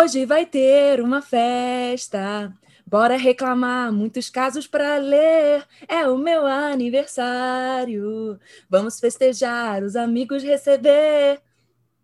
Hoje vai ter uma festa. Bora reclamar, muitos casos para ler. É o meu aniversário. Vamos festejar, os amigos receber.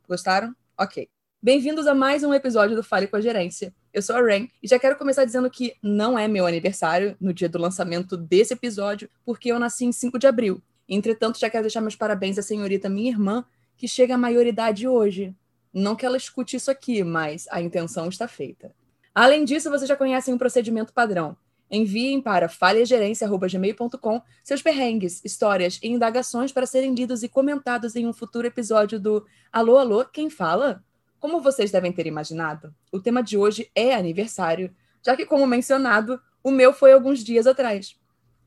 Gostaram? Ok. Bem-vindos a mais um episódio do Fale com a Gerência. Eu sou a Rain e já quero começar dizendo que não é meu aniversário no dia do lançamento desse episódio, porque eu nasci em 5 de abril. Entretanto, já quero deixar meus parabéns à senhorita minha irmã, que chega à maioridade hoje. Não que ela escute isso aqui, mas a intenção está feita. Além disso, vocês já conhecem um procedimento padrão. Enviem para falhagerência.gmail.com seus perrengues, histórias e indagações para serem lidos e comentados em um futuro episódio do Alô, Alô, quem fala? Como vocês devem ter imaginado, o tema de hoje é aniversário, já que, como mencionado, o meu foi alguns dias atrás.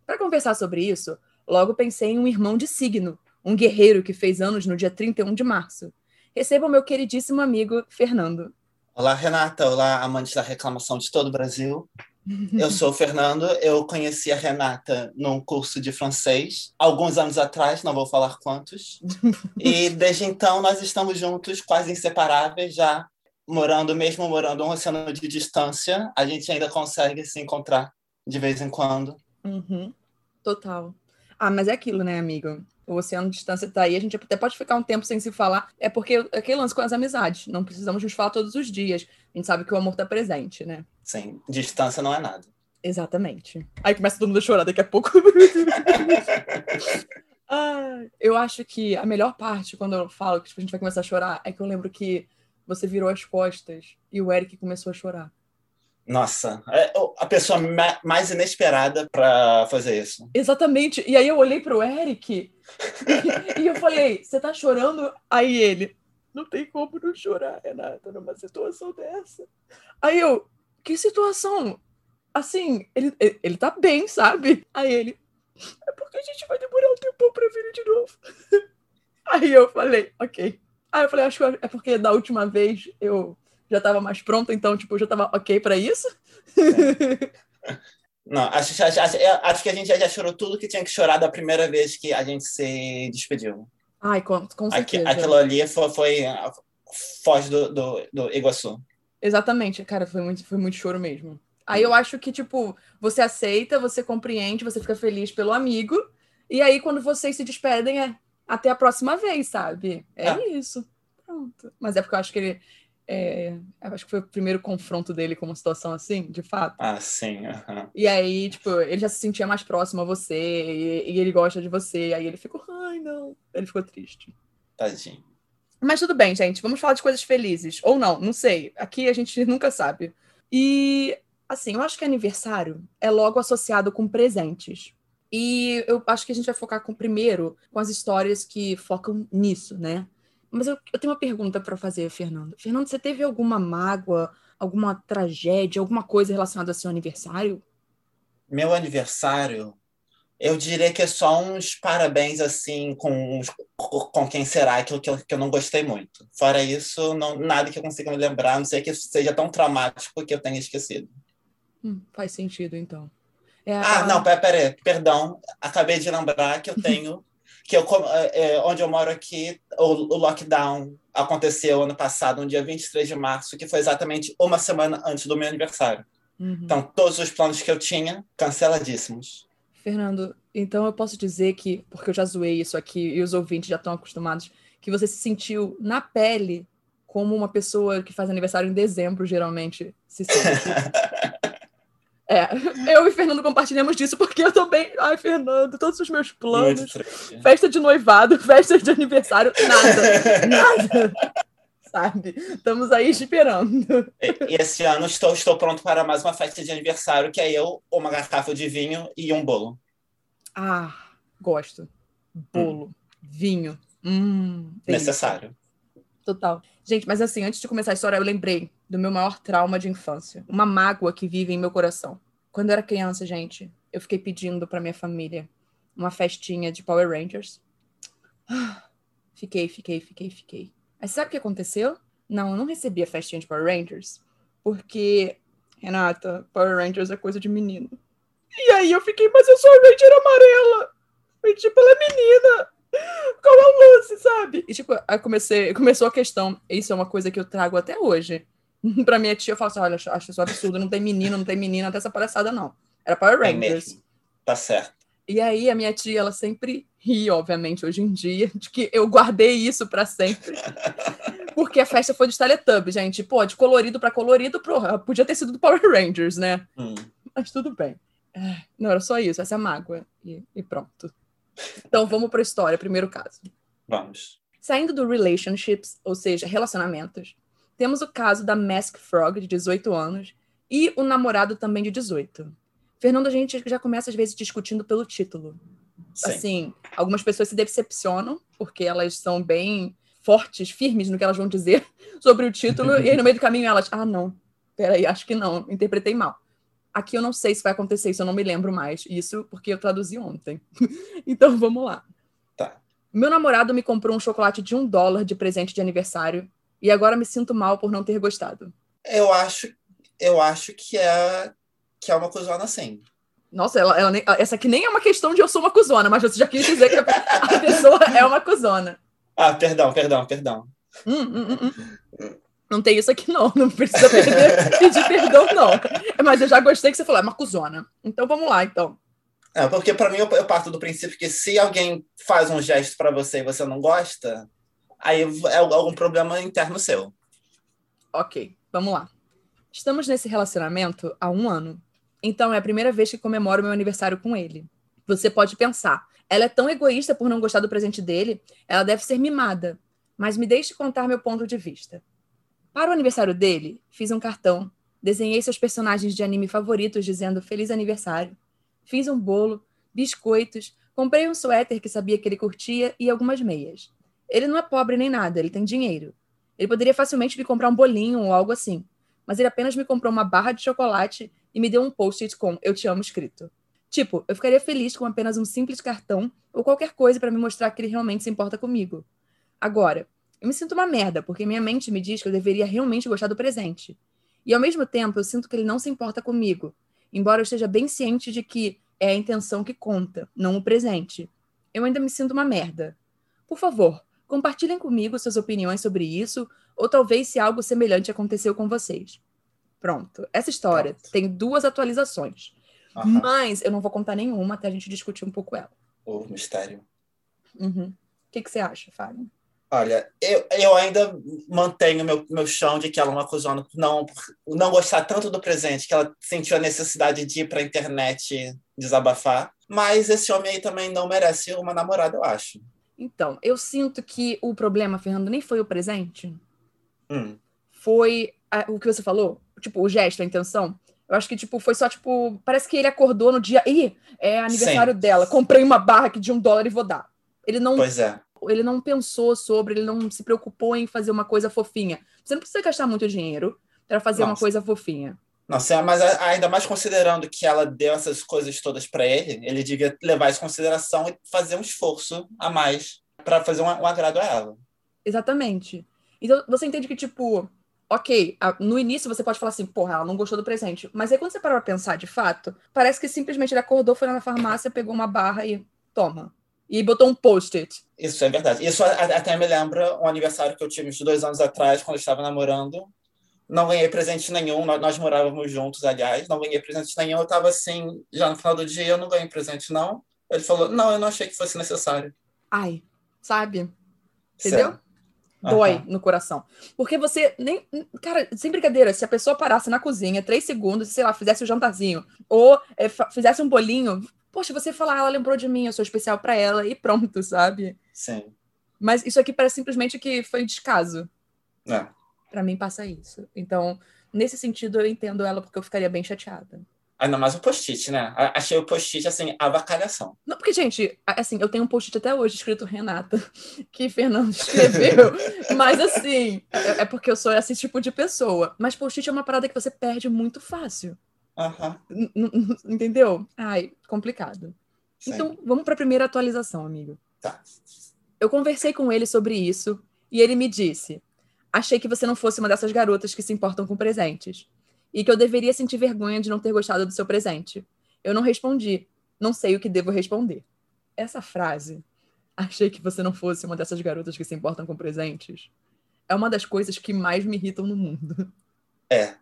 Para conversar sobre isso, logo pensei em um irmão de signo, um guerreiro que fez anos no dia 31 de março. Receba o meu queridíssimo amigo Fernando. Olá, Renata. Olá, amantes da reclamação de todo o Brasil. Eu sou o Fernando. Eu conheci a Renata num curso de francês alguns anos atrás, não vou falar quantos. E desde então nós estamos juntos, quase inseparáveis, já morando, mesmo morando um oceano de distância, a gente ainda consegue se encontrar de vez em quando. Uhum. Total. Ah, mas é aquilo, né, amigo? O oceano de distância está aí, a gente até pode ficar um tempo sem se falar, é porque é aquele lance com as amizades, não precisamos nos falar todos os dias, a gente sabe que o amor está presente, né? Sim, distância não é nada. Exatamente. Aí começa todo mundo a chorar daqui a pouco. ah, eu acho que a melhor parte, quando eu falo que tipo, a gente vai começar a chorar, é que eu lembro que você virou as costas e o Eric começou a chorar. Nossa, é a pessoa mais inesperada para fazer isso. Exatamente. E aí eu olhei pro Eric e, e eu falei: Você tá chorando? Aí ele: Não tem como não chorar, Renata, numa situação dessa. Aí eu: Que situação? Assim, ele, ele, ele tá bem, sabe? Aí ele: É porque a gente vai demorar um tempo pra vir de novo. Aí eu falei: Ok. Aí eu falei: Acho que é porque da última vez eu já estava mais pronta, então, tipo, já estava ok para isso. Não, acho, acho, acho, acho, que a gente já chorou tudo que tinha que chorar da primeira vez que a gente se despediu. Ai, com, com certeza. aquilo ali foi, foi foge do, do, do Iguaçu. Exatamente, cara, foi muito, foi muito choro mesmo. Aí eu acho que, tipo, você aceita, você compreende, você fica feliz pelo amigo, e aí quando vocês se despedem é até a próxima vez, sabe? É, é. isso. Pronto. Mas é porque eu acho que ele, é, acho que foi o primeiro confronto dele com uma situação assim, de fato. Ah, sim. E aí, tipo, ele já se sentia mais próximo a você, e, e, ele gosta de você. Aí ele ficou, ai, não. Ele ficou triste. Tadinho. Mas tudo bem, gente. Vamos falar de coisas felizes. Ou não, não sei. Aqui a gente nunca sabe. E, assim, eu acho que aniversário é logo associado com presentes. E eu acho que a gente vai focar com, primeiro com as histórias que focam nisso, né? Mas eu, eu tenho uma pergunta para fazer, Fernando. Fernando, você teve alguma mágoa, alguma tragédia, alguma coisa relacionada ao seu aniversário? Meu aniversário, eu diria que é só uns parabéns assim com, com quem será que eu, que, eu, não gostei muito. Fora isso, não, nada que eu consiga me lembrar, não sei que seja tão traumático que eu tenha esquecido. Hum, faz sentido, então. É a... Ah, não, pera, pera, perdão. Acabei de lembrar que eu tenho que eu, é, é, onde eu moro aqui, o, o, lockdown aconteceu ano passado, no dia 23 de março, que foi exatamente uma semana antes do meu aniversário. Uhum. Então, todos os planos que eu tinha, canceladíssimos. Fernando, então eu posso dizer que, porque eu já zoei isso aqui e os ouvintes já estão acostumados, que você se sentiu na pele como uma pessoa que faz aniversário em dezembro, geralmente, se sente. É, eu e Fernando compartilhamos disso porque eu também. Ai, Fernando, todos os meus planos. Festa de noivado, festa de aniversário, nada. nada. Sabe? Estamos aí esperando. E esse ano estou, estou pronto para mais uma festa de aniversário, que é eu, uma garrafa de vinho e um bolo. Ah, gosto. Bolo, hum. vinho. Hum, Necessário. Total. Gente, mas assim, antes de começar a história, eu lembrei do meu maior trauma de infância. Uma mágoa que vive em meu coração. Quando eu era criança, gente, eu fiquei pedindo para minha família uma festinha de Power Rangers. Fiquei, fiquei, fiquei, fiquei. Mas sabe o que aconteceu? Não, eu não recebi a festinha de Power Rangers, porque, Renata, Power Rangers é coisa de menino. E aí eu fiquei, mas eu sou a Ranger amarela. Pedi pela menina. Qual é o lance, sabe? E tipo, aí comecei, começou a questão. Isso é uma coisa que eu trago até hoje. pra minha tia, eu falo assim: olha, acho isso absurdo, não tem menino, não tem menina, tem essa palhaçada, não. Era Power Tem Rangers. Tá certo. E aí a minha tia, ela sempre ri, obviamente, hoje em dia, de que eu guardei isso pra sempre. Porque a festa foi de Teletubbies, gente. Pô, de colorido pra colorido, porra, podia ter sido do Power Rangers, né? Hum. Mas tudo bem. É, Não, era só isso, essa é a mágoa. E, e pronto. Então vamos pra história, primeiro caso. Vamos. Saindo do relationships, ou seja, relacionamentos, temos o caso da Mask Frog, de 18 anos, e o namorado também de 18. Fernando, a gente já começa às vezes discutindo pelo título. Sim. Assim, algumas pessoas se decepcionam, porque elas são bem fortes, firmes no que elas vão dizer sobre o título, e aí no meio do caminho elas, ah, não, peraí, acho que não, interpretei mal. Aqui eu não sei se vai acontecer isso, eu não me lembro mais. Isso porque eu traduzi ontem. então vamos lá. Tá. Meu namorado me comprou um chocolate de um dólar de presente de aniversário e agora me sinto mal por não ter gostado. Eu acho, eu acho que é que é uma cuzona assim. Nossa, ela, ela nem- essa aqui nem é uma questão de eu sou uma cuzona, mas você já quis dizer que a, pessoa é uma cuzona. Ah, perdão, perdão, perdão. Hum, hum, hum, hum. Não tem isso aqui, não. Não precisa perder- pedir perdão, não. Mas eu já gostei que você falou, é uma cuzona. Então vamos lá, então. É, porque pra mim eu, eu parto do princípio que se alguém faz um gesto pra você e você não gosta, aí é algum problema interno seu. Ok, vamos lá. Estamos nesse relacionamento há um ano. Então é a primeira vez que comemoro meu aniversário com ele. Você pode pensar, ela é tão egoísta por não gostar do presente dele, ela deve ser mimada. Mas me deixe contar meu ponto de vista. Para o aniversário dele, fiz um cartão, desenhei seus personagens de anime favoritos dizendo feliz aniversário. Fiz um bolo, biscoitos, comprei um suéter que sabia que ele curtia e algumas meias. Ele não é pobre nem nada, ele tem dinheiro. Ele poderia facilmente me comprar um bolinho ou algo assim, mas ele apenas me comprou uma barra de chocolate e me deu um post-it com Eu te amo escrito. Tipo, eu ficaria feliz com apenas um simples cartão ou qualquer coisa para me mostrar que ele realmente se importa comigo. Agora, eu me sinto uma merda, porque minha mente me diz que eu deveria realmente gostar do presente. E ao mesmo tempo, eu sinto que ele não se importa comigo, embora eu esteja bem ciente de que é a intenção que conta, não o presente. Eu ainda me sinto uma merda. Por favor, compartilhem comigo suas opiniões sobre isso, ou talvez se algo semelhante aconteceu com vocês. Pronto. Essa história Pronto. tem duas atualizações, Aham. mas eu não vou contar nenhuma até a gente discutir um pouco ela. O mistério. Uhum. O que, que você acha, Fábio? Olha, eu, eu ainda mantenho meu, meu chão de que ela é uma cuzona por não, por não gostar tanto do presente, que ela sentiu a necessidade de ir pra internet desabafar. Mas esse homem aí também não merece uma namorada, eu acho. Então, eu sinto que o problema, Fernando, nem foi o presente, Hum, foi a- o que você falou, tipo, o gesto, a intenção. Eu acho que, tipo, foi só, tipo, parece que ele acordou no dia. Ih, é aniversário dela, comprei uma barra aqui de um dólar e vou dar. Ele não, pois é. ele não pensou sobre, ele não se preocupou em fazer uma coisa fofinha. Você não precisa gastar muito dinheiro para fazer uma Nossa. coisa fofinha. Nossa, mas ainda mais considerando que ela deu essas coisas todas pra ele, ele devia levar isso em consideração e fazer um esforço a mais pra fazer um, um agrado a ela. Exatamente. Então, você entende que, tipo, ok, no início você pode falar assim, porra, ela não gostou do presente. Mas aí quando você para pra pensar de fato, parece que simplesmente ele acordou, foi lá na farmácia, pegou uma barra e toma. E botou um post-it. Isso é verdade. Isso até me lembra um aniversário que eu tive uns dois anos atrás, quando eu estava namorando. Não ganhei presente nenhum, nós, morávamos juntos, aliás. Não ganhei presente nenhum. Eu estava assim, já no final do dia, eu não ganhei presente, não. Ele falou, não, eu não achei que fosse necessário. Ai, sabe? Entendeu? Sério. Dói Aham. no coração. Porque você nem. Cara, sem brincadeira, se a pessoa parasse na cozinha três segundos, sei lá, fizesse o jantarzinho, ou é, fizesse um bolinho, poxa, você falar, ela lembrou de mim, eu sou especial pra ela, e pronto, sabe? Sim. Mas isso aqui parece simplesmente que foi descaso. É. Pra mim passa isso. Então, nesse sentido, eu entendo ela porque eu ficaria bem chateada. Ainda mais o post-it, né? Achei o post-it, assim, avacalhação. Não, porque, gente, assim, eu tenho um post-it até hoje escrito Renata, que Fernando escreveu. mas, assim, é, é porque eu sou esse tipo de pessoa. Mas post-it é uma parada que você perde muito fácil. N- Entendeu? Ai, complicado. sim. Então, vamos para a primeira atualização, amigo. Tá. Eu conversei com ele sobre isso e ele me disse: Achei que você não fosse uma dessas garotas que se importam com presentes. E que eu deveria sentir vergonha de não ter gostado do seu presente. Eu não respondi. Não sei o que devo responder. Essa frase, achei que você não fosse uma dessas garotas que se importam com presentes, é uma das coisas que mais me irritam no mundo. É.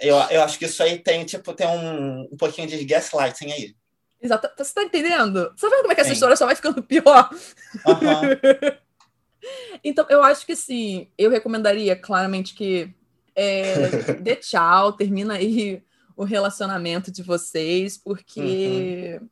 Eu, eu acho que isso aí tem, tipo, tem um, um pouquinho de gaslighting aí. Exato. Você tá entendendo? Você tá vendo como é que essa Sim. história só vai ficando pior? Uhum. então, eu acho que sim. Eu recomendaria claramente que é, dê tchau, termina aí o relacionamento de vocês, porque uhum.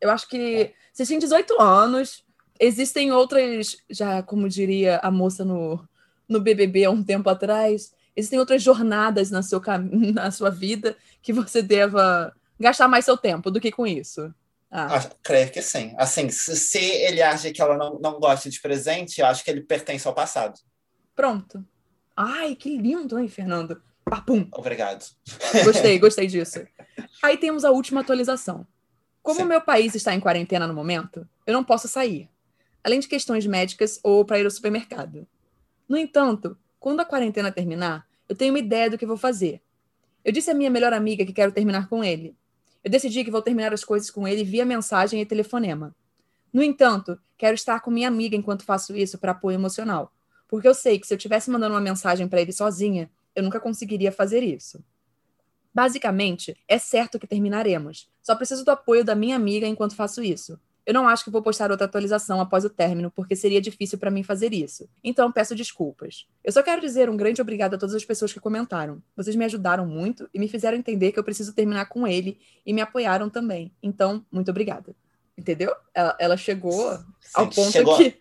eu acho que vocês têm 18 anos, existem outras, já como diria a moça no, no BBB há um tempo atrás, existem outras jornadas na, seu, na sua vida que você deva gastar mais seu tempo do que com isso. Ah. ah creio que sim. Assim, se, se, ele acha que ela não, não gosta de presente, eu acho que ele pertence ao passado. Pronto. Ai, que lindo, hein, Fernando? Papum. Obrigado. Gostei, gostei disso. Aí temos a última atualização. Como o meu país está em quarentena no momento, eu não posso sair, além de questões médicas ou para ir ao supermercado. No entanto, quando a quarentena terminar, eu tenho uma ideia do que vou fazer. Eu disse à minha melhor amiga que quero terminar com ele. Eu decidi que vou terminar as coisas com ele via mensagem e telefonema. No entanto, quero estar com minha amiga enquanto faço isso para apoio emocional, porque eu sei que se eu estivesse mandando uma mensagem para ele sozinha, eu nunca conseguiria fazer isso. Basicamente, é certo que terminaremos. Só preciso do apoio da minha amiga enquanto faço isso. Eu não acho que vou postar outra atualização após o término, porque seria difícil para mim fazer isso. Então peço desculpas. Eu só quero dizer um grande obrigado a todas as pessoas que comentaram. Vocês me ajudaram muito e me fizeram entender que eu preciso terminar com ele e me apoiaram também. Então, muito obrigada. Entendeu? Ela, ela chegou ao ponto chegou, que.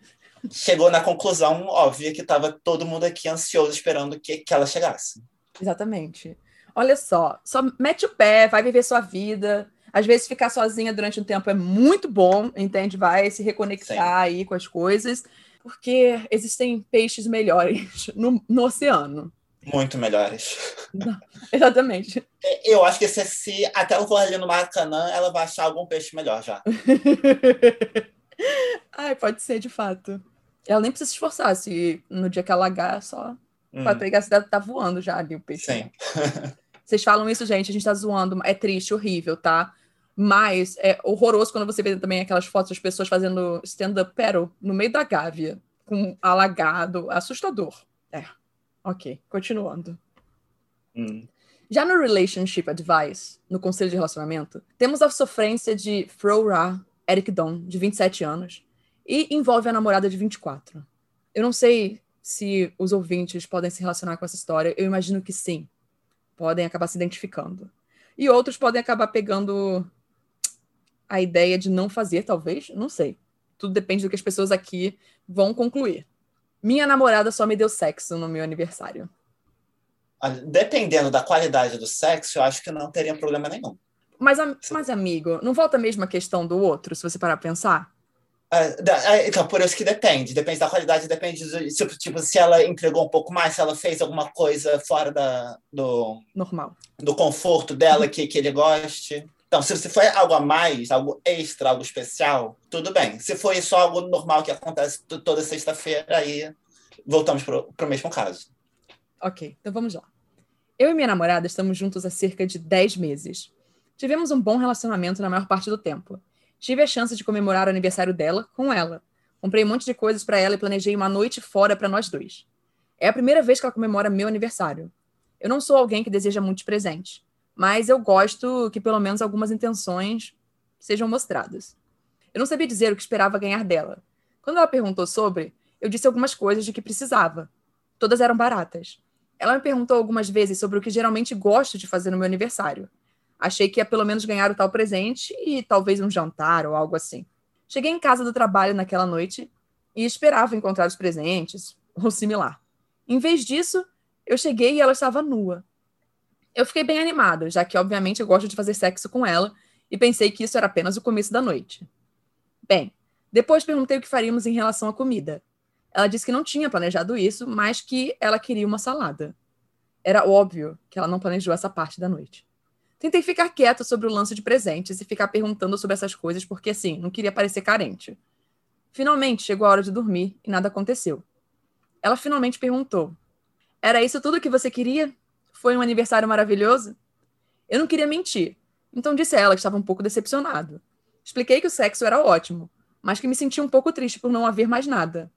Chegou na conclusão óbvia que estava todo mundo aqui ansioso esperando que, que ela chegasse. Exatamente. Olha só, só mete o pé, vai viver sua vida às vezes, ficar sozinha durante um tempo é muito bom, entende? Vai se reconectar Sim. aí com as coisas, porque existem peixes melhores no, no oceano. Muito melhores. Não, exatamente. É, eu acho que se, se até eu for ali no Maracanã, ela vai achar algum peixe melhor já. Ai, pode ser, de fato. Ela nem precisa se esforçar, se no dia que ela lagar, só hum. para pegar, deve estar tá voando já ali o peixe. Sim. Vocês falam isso, gente, a gente tá zoando, é triste, horrível, tá? Mas é horroroso quando você vê também aquelas fotos das pessoas fazendo stand-up paddle no meio da Gávea, com alagado, assustador. É. Ok, continuando. Hum. Já no Relationship Advice, no conselho de relacionamento, temos a sofrência de Ra Eric Don, de 27 anos, e envolve a namorada de 24. Eu não sei se os ouvintes podem se relacionar com essa história, eu imagino que sim. Podem acabar se identificando. E outros podem acabar pegando a ideia de não fazer, talvez, não sei. Tudo depende do que as pessoas aqui vão concluir. Minha namorada só me deu sexo no meu aniversário. Dependendo da qualidade do sexo, eu acho que não teria problema nenhum. Mas, mas amigo, não volta mesmo a questão do outro, se você parar pra pensar? É, então, por isso que depende. Depende da qualidade, depende do, tipo, tipo, se ela entregou um pouco mais, se ela fez alguma coisa fora da, do... Normal. Do conforto dela, que, que ele goste. Então, se, se foi algo a mais, algo extra, algo especial, tudo bem. Se foi só algo normal que acontece toda sexta-feira, aí voltamos para o mesmo caso. Ok, então vamos lá. Eu e minha namorada estamos juntos há cerca de 10 meses. Tivemos um bom relacionamento na maior parte do tempo. Tive a chance de comemorar o aniversário dela com ela. Comprei um monte de coisas para ela e planejei uma noite fora para nós dois. É a primeira vez que ela comemora meu aniversário. Eu não sou alguém que deseja muitos presentes mas eu gosto que pelo menos algumas intenções sejam mostradas. Eu não sabia dizer o que esperava ganhar dela. Quando ela perguntou sobre, eu disse algumas coisas de que precisava. Todas eram baratas. Ela me perguntou algumas vezes sobre o que geralmente gosto de fazer no meu aniversário. Achei que ia pelo menos ganhar o tal presente e talvez um jantar ou algo assim. Cheguei em casa do trabalho naquela noite e esperava encontrar os presentes ou similar. Em vez disso, eu cheguei e ela estava nua. Eu fiquei bem animada, já que, obviamente, eu gosto de fazer sexo com ela e pensei que isso era apenas o começo da noite. Bem, depois perguntei o que faríamos em relação à comida. Ela disse que não tinha planejado isso, mas que ela queria uma salada. Era óbvio que ela não planejou essa parte da noite. Tentei ficar quieta sobre o lance de presentes e ficar perguntando sobre essas coisas porque, assim, não queria parecer carente. Finalmente chegou a hora de dormir e nada aconteceu. Ela finalmente perguntou: Era isso tudo que você queria? Foi um aniversário maravilhoso? Eu não queria mentir, então disse a ela que estava um pouco decepcionado. Expliquei que o sexo era ótimo, mas que me sentia um pouco triste por não haver mais nada.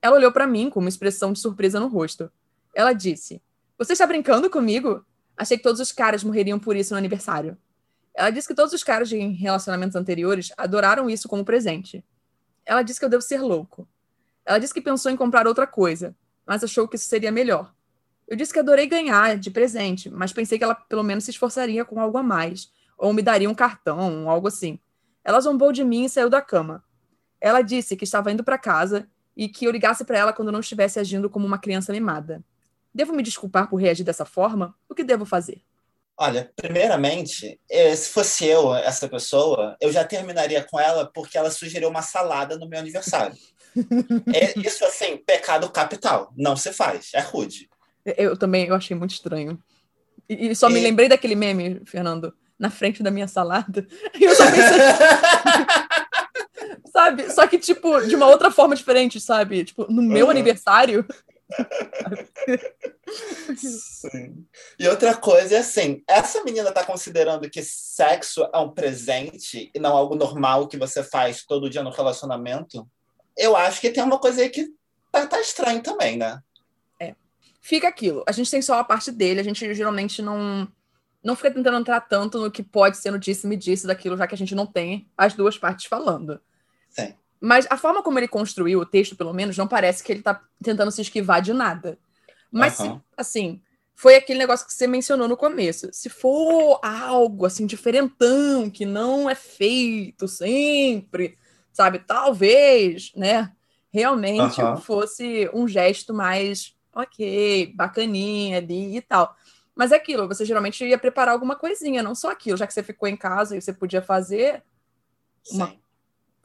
Ela olhou para mim com uma expressão de surpresa no rosto. Ela disse: Você está brincando comigo? Achei que todos os caras morreriam por isso no aniversário. Ela disse que todos os caras de relacionamentos anteriores adoraram isso como presente. Ela disse que eu devo ser louco. Ela disse que pensou em comprar outra coisa, mas achou que isso seria melhor. Eu disse que adorei ganhar de presente, mas pensei que ela pelo menos se esforçaria com algo a mais, ou me daria um cartão, algo assim. Ela zombou de mim e saiu da cama. Ela disse que estava indo para casa e que eu ligasse para ela quando não estivesse agindo como uma criança mimada. Devo me desculpar por reagir dessa forma? O que devo fazer? Olha, primeiramente, eh, se fosse eu, essa pessoa, eu já terminaria com ela porque ela sugeriu uma salada no meu aniversário. é, isso, assim, pecado capital. Não se faz. É rude. Eu também eu achei muito estranho. E, e só me lembrei daquele meme, Fernando, na frente da minha salada. E eu só pensei. sabe? Só que, tipo, de uma outra forma diferente, sabe? Tipo, no meu uhum. aniversário. Sim. E outra coisa é assim, essa menina tá considerando que sexo é um presente e não algo normal que você faz todo dia no relacionamento? Eu acho que tem uma coisa aí que tá, tá estranho também, né? Fica aquilo. A gente tem só a parte dele, a gente geralmente não não fica tentando entrar tanto no que pode ser no disse-me disse daquilo, já que a gente não tem as duas partes falando. Sim. Mas a forma como ele construiu o texto, pelo menos, não parece que ele tá tentando se esquivar de nada. Mas, uhum. se, assim, foi aquele negócio que você mencionou no começo. Se for algo, assim, diferentão, que não é feito sempre, sabe? Talvez, né? Realmente uhum. fosse um gesto mais, ok, bacaninha ali e tal. Mas é aquilo, você geralmente ia preparar alguma coisinha, não só aquilo, já que você ficou em casa e você podia fazer uma,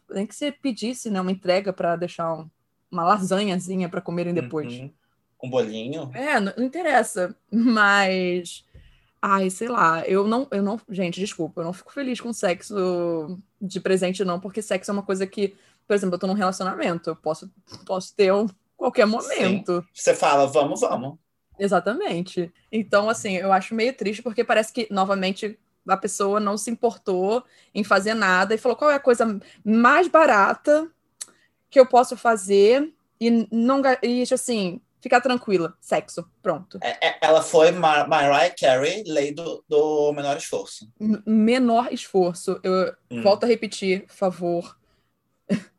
nem que você pedisse, né, uma entrega para deixar um, uma lasanhazinha para comerem depois. Uhum. Um bolinho? É, não, não, interessa, mas ai, sei lá, eu não, eu não, gente, desculpa, eu não fico feliz com sexo de presente não, porque sexo é uma coisa que, por exemplo, eu tô num relacionamento, eu posso posso ter um qualquer momento. Sim. Você fala, vamos, vamos. Exatamente. Então, assim, eu acho meio triste porque parece que, novamente, a pessoa não se importou em fazer nada e falou qual é a coisa mais barata que eu posso fazer e não e assim ficar tranquila, sexo, pronto. É, é, ela foi Mar Mariah Carey, lei do, do menor esforço. Menor esforço. Eu hum. volto a repetir, por favor.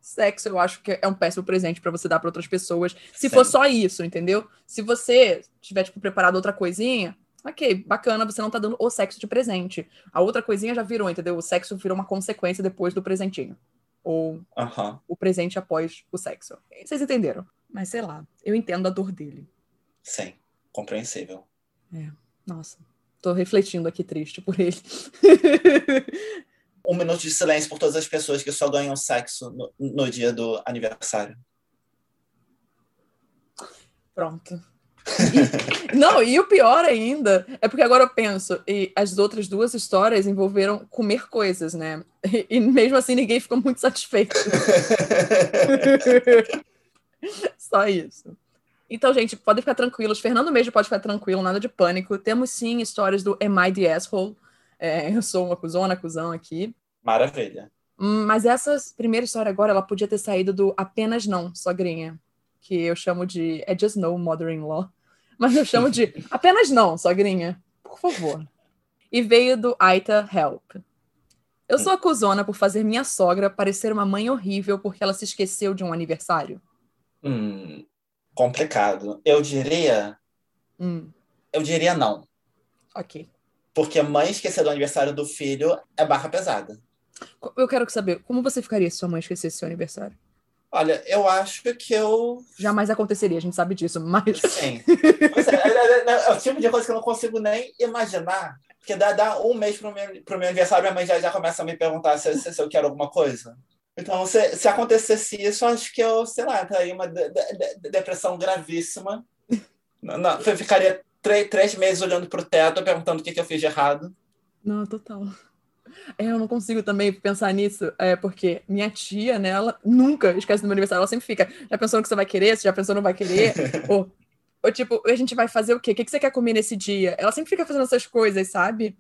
Sexo, eu acho que é um péssimo presente para você dar para outras pessoas. Se Sim. for só isso, entendeu? Se você tiver tipo preparado outra coisinha, ok, bacana, você não tá dando o sexo de presente. A outra coisinha já virou, entendeu? O sexo virou uma consequência depois do presentinho. Ou o presente após o sexo. Vocês entenderam? Mas sei lá, eu entendo a dor dele. Sim, compreensível. É, nossa. Tô refletindo aqui triste por ele. um minuto de silêncio por todas as pessoas que só ganham sexo no, no dia do aniversário. Pronto. E, não, e o pior ainda é porque agora eu penso, e as outras duas histórias envolveram comer coisas, né? E, e mesmo assim ninguém ficou muito satisfeito. Só isso. Então, gente, podem ficar tranquilos. Fernando mesmo pode ficar tranquilo, nada de pânico. Temos sim histórias do Am I the Asshole? É, eu sou uma cuzona, cuzão aqui. Maravilha. Mas essa primeira história agora, ela podia ter saído do Apenas Não, Sogrinha que eu chamo de é just no mother-in-law, mas eu chamo de apenas não, sogrinha, por favor. E veio do Aita Help. Eu sou acusona por fazer minha sogra parecer uma mãe horrível porque ela se esqueceu de um aniversário. Hum, complicado. Eu diria. Hum. Eu diria não. Ok. Porque mãe esquecer do aniversário do filho é barra pesada. Eu quero saber, como você ficaria se sua mãe esquecesse seu aniversário? Olha, eu acho que eu. Jamais aconteceria, a gente sabe disso, mas. Sim. É, é, é, é, o tipo de coisa que eu não consigo nem imaginar. Porque dá, dá um mês pro meu, pro meu aniversário, minha mãe já, já começa a me perguntar se, se, se eu quero alguma coisa. Então, se, se acontecesse isso, acho que eu, sei lá, teria uma de, de, de, depressão gravíssima. Não, não, eu ficaria três, três meses olhando pro teto, perguntando o que, que eu fiz de errado. Não, total. É, eu não consigo também pensar nisso, é, porque minha tia, né, ela nunca esquece do meu aniversário, ela sempre fica, já pensou no que você vai querer, você já pensou no vai querer, ou, ou tipo, a gente vai fazer o quê? O que você quer comer nesse dia? Ela sempre fica fazendo essas coisas, sabe?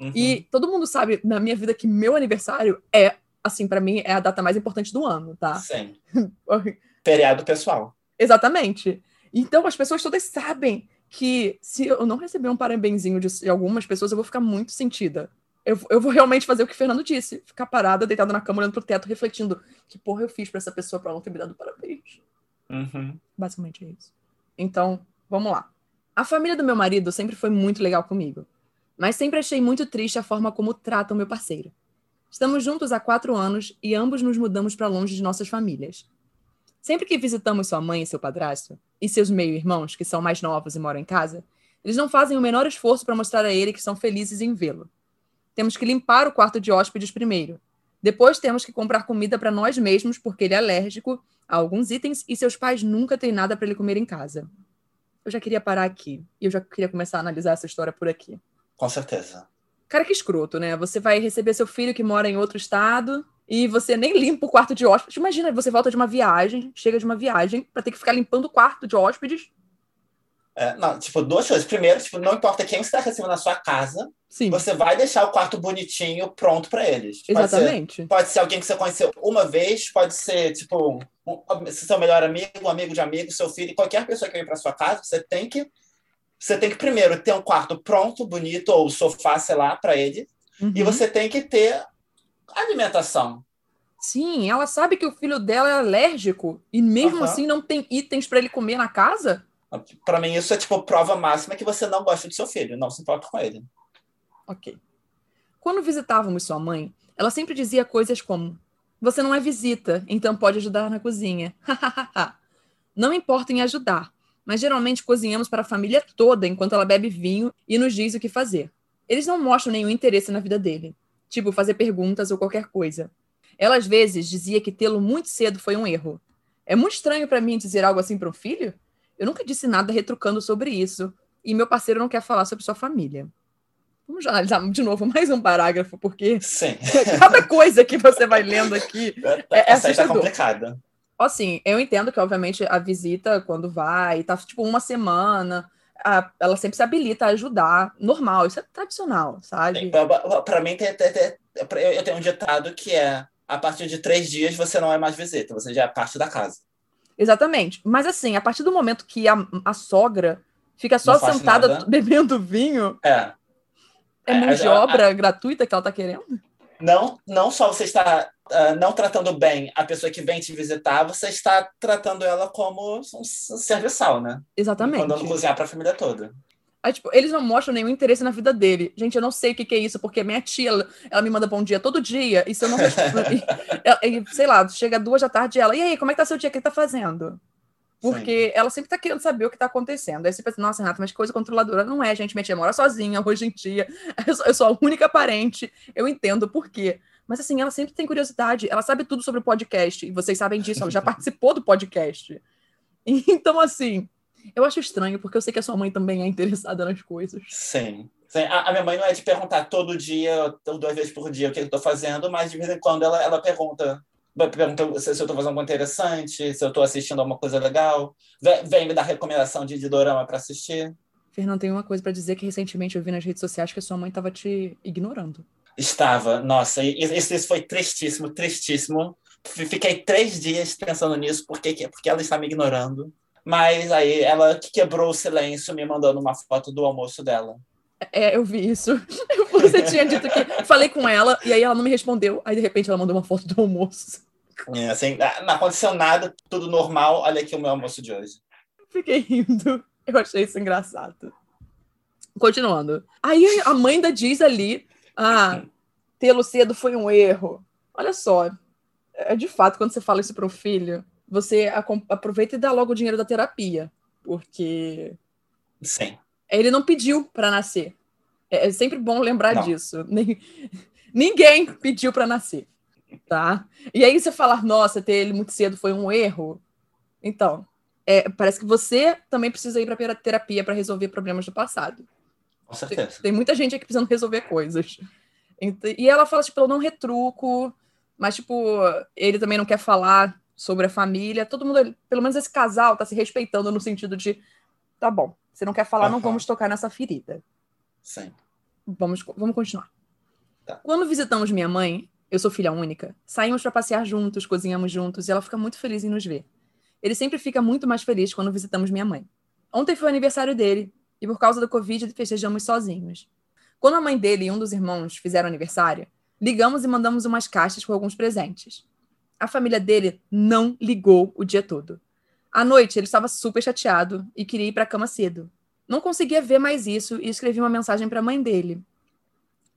Uhum. E todo mundo sabe na minha vida que meu aniversário é, assim, para mim, é a data mais importante do ano, tá? Sim. Feriado pessoal. Exatamente. Então as pessoas todas sabem que se eu não receber um parabenzinho de algumas pessoas, eu vou ficar muito sentida. Eu, eu vou realmente fazer o que o Fernando disse: ficar parada, deitada na cama, olhando pro teto, refletindo que porra eu fiz pra essa pessoa pra ela não ter me dado parabéns. Uhum. Basicamente é isso. Então, vamos lá. A família do meu marido sempre foi muito legal comigo, mas sempre achei muito triste a forma como trata o meu parceiro. Estamos juntos há quatro anos e ambos nos mudamos para longe de nossas famílias. Sempre que visitamos sua mãe e seu padrasto, e seus meio-irmãos, que são mais novos e moram em casa, eles não fazem o menor esforço para mostrar a ele que são felizes em vê-lo. Temos que limpar o quarto de hóspedes primeiro. Depois temos que comprar comida para nós mesmos, porque ele é alérgico a alguns itens e seus pais nunca têm nada para ele comer em casa eu já queria parar aqui. E eu já queria começar a analisar essa história por aqui. Com certeza. Cara, que escroto, né? Você vai receber seu filho que mora em outro estado e você nem limpa o quarto de hóspedes. Imagina, você volta de uma viagem, chega de uma viagem, para ter que ficar limpando o quarto de hóspedes é, não, tipo, duas coisas. Primeiro, tipo, não importa quem está recebendo na sua casa, Sim. você vai deixar o quarto bonitinho, pronto para eles. Exatamente. Pode ser, pode ser, alguém que você conheceu uma vez, pode ser, tipo, um, seu melhor amigo, um amigo de amigo, seu filho, qualquer pessoa que vem para sua casa, você tem que você tem que primeiro ter um quarto pronto, bonito, ou sofá, sei lá, para ele. Uhum. E você tem que ter alimentação. Sim, ela sabe que o filho dela é alérgico e mesmo uhum. assim não tem itens para ele comer na casa? Para mim, isso é tipo prova máxima que você não gosta do seu filho, não se importa com ele. Ok. Quando visitávamos sua mãe, ela sempre dizia coisas como: Você não é visita, então pode ajudar na cozinha. não importa em ajudar, mas geralmente cozinhamos para a família toda enquanto ela bebe vinho e nos diz o que fazer. Eles não mostram nenhum interesse na vida dele, tipo fazer perguntas ou qualquer coisa. Ela às vezes dizia que tê-lo muito cedo foi um erro. É muito estranho para mim dizer algo assim para um filho? Eu nunca disse nada retrucando sobre isso. E meu parceiro não quer falar sobre sua família. Vamos analisar de novo mais um parágrafo, porque Sim. cada coisa que você vai lendo aqui é, é Essa está complicada. Assim, eu entendo que, obviamente, a visita, quando vai, tá tipo uma semana, a, ela sempre se habilita a ajudar. Normal, isso é tradicional, sabe? Para mim, tem, tem, tem, eu tenho um ditado que é: a partir de três dias você não é mais visita, você já é parte da casa. Exatamente. Mas assim, a partir do momento que a, a sogra fica só sentada nada. bebendo vinho. É. É mão de obra gratuita que ela tá querendo? Não, não só você está uh, não tratando bem a pessoa que vem te visitar, você está tratando ela como um serviçal, né? Exatamente. Mandando cozinhar para a família toda. Aí, tipo, eles não mostram nenhum interesse na vida dele. Gente, eu não sei o que, que é isso, porque minha tia, ela, ela, me manda bom dia todo dia, e se eu não respondo, e, e, sei lá, chega duas da tarde ela, e aí, como é que tá seu dia? O que ele tá fazendo? Porque Sim. ela sempre tá querendo saber o que tá acontecendo. Aí você pensa, nossa, Renata, mas coisa controladora. Não é, gente. Minha tia mora sozinha hoje em dia. Eu sou, eu sou a única parente. Eu entendo por quê. Mas assim, ela sempre tem curiosidade. Ela sabe tudo sobre o podcast. E vocês sabem disso, ela já participou do podcast. Então, assim, eu acho estranho, porque eu sei que a sua mãe também é interessada nas coisas. Sim. Sim. A, a, minha mãe não é de perguntar todo dia, ou duas vezes por dia, o que eu estou fazendo, mas de vez em quando ela, ela pergunta. Pergunta se, se eu estou fazendo algo interessante, se eu estou assistindo alguma coisa legal. Vem, vem me dar recomendação de, de dorama para assistir. Fernando, tem uma coisa para dizer que recentemente eu vi nas redes sociais que a sua mãe estava te ignorando. Estava, nossa, isso, isso foi tristíssimo, tristíssimo. Fiquei três dias pensando nisso, porque, porque ela está me ignorando. Mas aí ela quebrou o silêncio me mandando uma foto do almoço dela. É, eu vi isso. Você tinha dito que falei com ela e aí ela não me respondeu. Aí de repente ela mandou uma foto do almoço. É, assim, não aconteceu nada, tudo normal. Olha aqui o meu almoço de hoje. Fiquei rindo. Eu achei isso engraçado. Continuando. Aí a mãe da diz ali: Ah, tê-lo cedo foi um erro. Olha só. É de fato, quando você fala isso para um filho, você aproveita e dá logo o dinheiro da terapia, porque Sim. Ele não pediu para nascer. É, é, sempre bom lembrar não. disso. Ninguém pediu para nascer, tá? E aí você falar, nossa, ter ele muito cedo foi um erro. Então, é, parece que você também precisa ir para terapia para resolver problemas do passado. Com certeza. Tem, tem, muita gente aqui precisando resolver coisas. E ela fala, tipo, eu não retruco, mas, tipo, ele também não quer falar sobre a família. Todo mundo, pelo menos esse casal, tá se respeitando no sentido de tá bom, você não quer falar, uhum. não vamos tocar nessa ferida. Sim. Vamos, vamos continuar. Tá. Quando visitamos minha mãe, eu sou filha única, saímos para passear juntos, cozinhamos juntos e ela fica muito feliz em nos ver. Ele sempre fica muito mais feliz quando visitamos minha mãe. Ontem foi o aniversário dele e por causa do Covid festejamos sozinhos. Quando a mãe dele e um dos irmãos fizeram aniversário, ligamos e mandamos umas caixas com alguns presentes. A família dele não ligou o dia todo. À noite, ele estava super chateado e queria ir para a cama cedo. Não conseguia ver mais isso e escrevi uma mensagem para a mãe dele.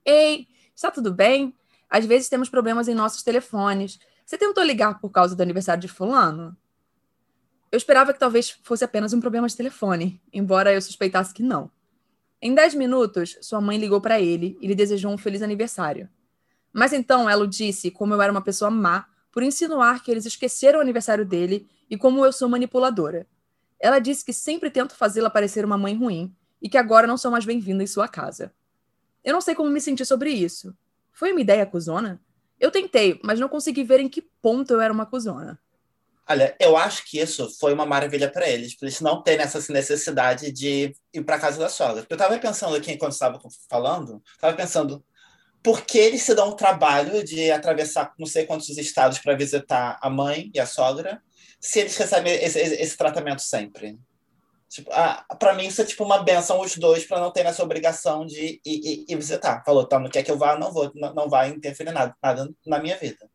Ei, está tudo bem? Às vezes temos problemas em nossos telefones. Você tentou ligar por causa do aniversário de Fulano? Eu esperava que talvez fosse apenas um problema de telefone, embora eu suspeitasse que não. Em dez minutos, sua mãe ligou para ele e lhe desejou um feliz aniversário. Mas então ela disse como eu era uma pessoa má por insinuar que eles esqueceram o aniversário dele e como eu sou manipuladora. Ela disse que sempre tento fazê-la parecer uma mãe ruim e que agora não sou mais bem-vinda em sua casa. Eu não sei como me sentir sobre isso. Foi uma ideia cuzona? Eu tentei, mas não consegui ver em que ponto eu era uma cuzona. Olha, eu acho que isso foi uma maravilha para eles, para eles não terem essa necessidade de ir para casa da sogra. Eu estava pensando aqui, enquanto estava falando, estava pensando, por que eles se dão o trabalho de atravessar não sei quantos estados para visitar a mãe e a sogra, se eles recebem esse, esse tratamento sempre? Tipo, ah, para mim isso é tipo uma benção os dois para não ter essa obrigação de ir, ir, ir visitar. Falou, tá, não quer que eu vá, não vou, não, não vai interferir nada, nada na minha vida.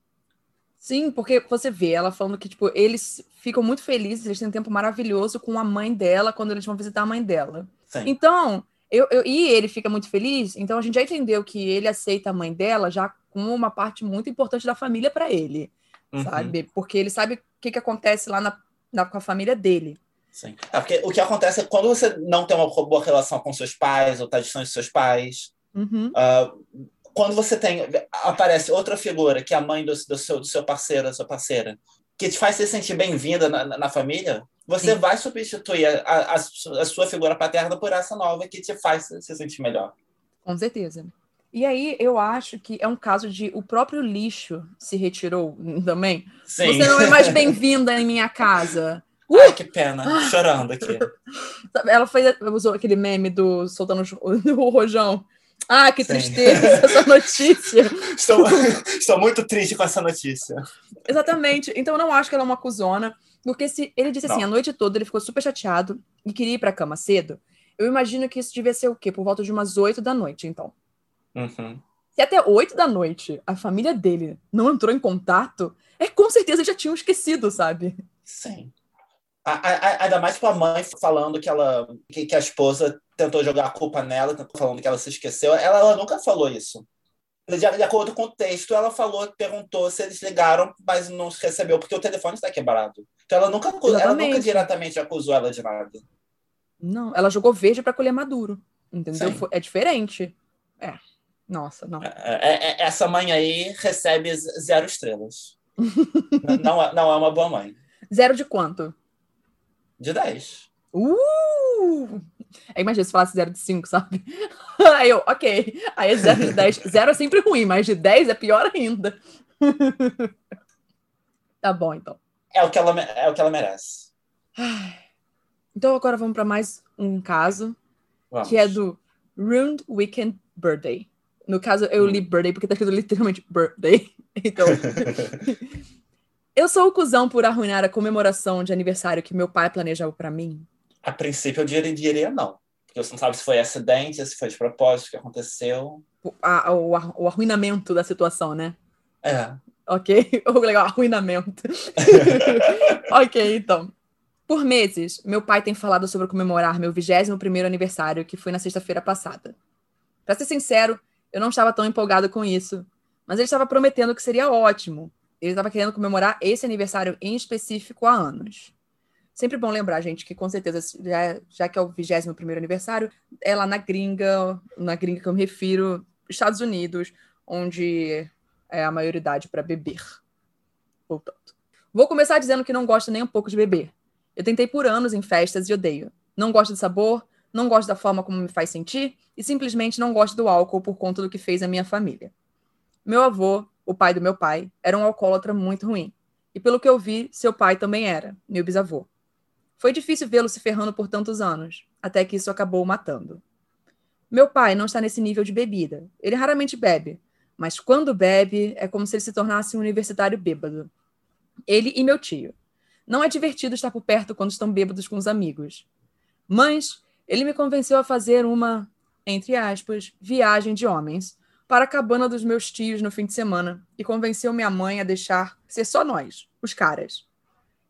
Sim, porque você vê ela falando que, tipo, eles ficam muito felizes, eles têm um tempo maravilhoso com a mãe dela quando eles vão visitar a mãe dela. Sim. Então, eu, eu, e ele fica muito feliz, então a gente já entendeu que ele aceita a mãe dela já como uma parte muito importante da família para ele, uhum. sabe? Porque ele sabe o que, que acontece lá na, na, com a família dele. Sim. É porque o que acontece é quando você não tem uma boa relação com seus pais ou está distante dos seus pais, uhum. uh, quando você tem aparece outra figura que é a mãe do, do, seu, do seu parceiro, da sua parceira, que te faz se sentir bem-vinda na, na, família, você Sim. vai substituir a, a, a, sua figura paterna por essa nova que te faz se sentir melhor. Com certeza. E aí eu acho que é um caso de o próprio lixo se retirou também. Sim. Você não é mais bem-vinda em minha casa. Uh! Ai, que pena, chorando aqui. Ela fez, usou aquele meme do soltando o rojão. Ah, que tristeza essa notícia. estou, estou muito triste com essa notícia. Exatamente. Então eu não acho que ela é uma cuzona. Porque se ele disse assim, não. a noite toda ele ficou super chateado e queria ir pra cama cedo, eu imagino que isso devia ser o quê? Por volta de umas oito da noite, então. Uhum. Se até oito da noite a família dele não entrou em contato, é com certeza já tinham esquecido, sabe? Sim. A, a, ainda mais com a mãe falando que ela que, que, a esposa tentou jogar a culpa nela, falando que ela se esqueceu. Ela, ela nunca falou isso. De, de acordo com o texto, ela falou, perguntou se eles ligaram, mas não recebeu, porque o telefone está quebrado. Então ela nunca, ela nunca diretamente acusou ela de nada. Não, ela jogou verde para colher maduro. Entendeu? Sim. É diferente. É. Nossa, não. É, é, é essa mãe aí recebe zero estrelas. não, é, não é uma boa mãe. Zero de quanto? De 10. Uh! Aí imagina se falasse 0 de 5, sabe? Aí eu, ok. Aí é 0 de 10. 0 é sempre ruim, mas de 10 é pior ainda. tá bom, então. É o que ela, é o que ela merece. Então agora vamos para mais um caso, vamos. que é do Ruined Weekend Birthday. No caso, eu hum. li birthday porque tá escrito literalmente birthday. Então. eu sou o cuzão por arruinar a comemoração de aniversário que meu pai planejou para mim. A princípio, eu diria, diria não. Porque você não sabe se foi acidente, se foi de propósito, o que aconteceu. O, a, o, o arruinamento da situação, né? É. Ok? O legal, arruinamento. ok, então. Por meses, meu pai tem falado sobre comemorar meu 21º aniversário, que foi na sexta-feira passada. Para ser sincero, eu não estava tão empolgado com isso, mas ele estava prometendo que seria ótimo. Ele estava querendo comemorar esse aniversário em específico há anos. Sempre bom lembrar, gente, que com certeza, já, já que é o 21 aniversário, é lá na gringa, na gringa que eu me refiro, Estados Unidos, onde é a maioridade para beber. Voltando. Vou começar dizendo que não gosto nem um pouco de beber. Eu tentei por anos em festas e odeio. Não gosto do sabor, não gosto da forma como me faz sentir e simplesmente não gosto do álcool por conta do que fez a minha família. Meu avô, o pai do meu pai, era um alcoólatra muito ruim. E pelo que eu vi, seu pai também era, meu bisavô. Foi difícil vê-lo se ferrando por tantos anos, até que isso acabou o matando. Meu pai não está nesse nível de bebida. Ele raramente bebe, mas quando bebe, é como se ele se tornasse um universitário bêbado. Ele e meu tio. Não é divertido estar por perto quando estão bêbados com os amigos. Mas Ele me convenceu a fazer uma, entre aspas, viagem de homens para a cabana dos meus tios no fim de semana e convenceu minha mãe a deixar ser só nós, os caras.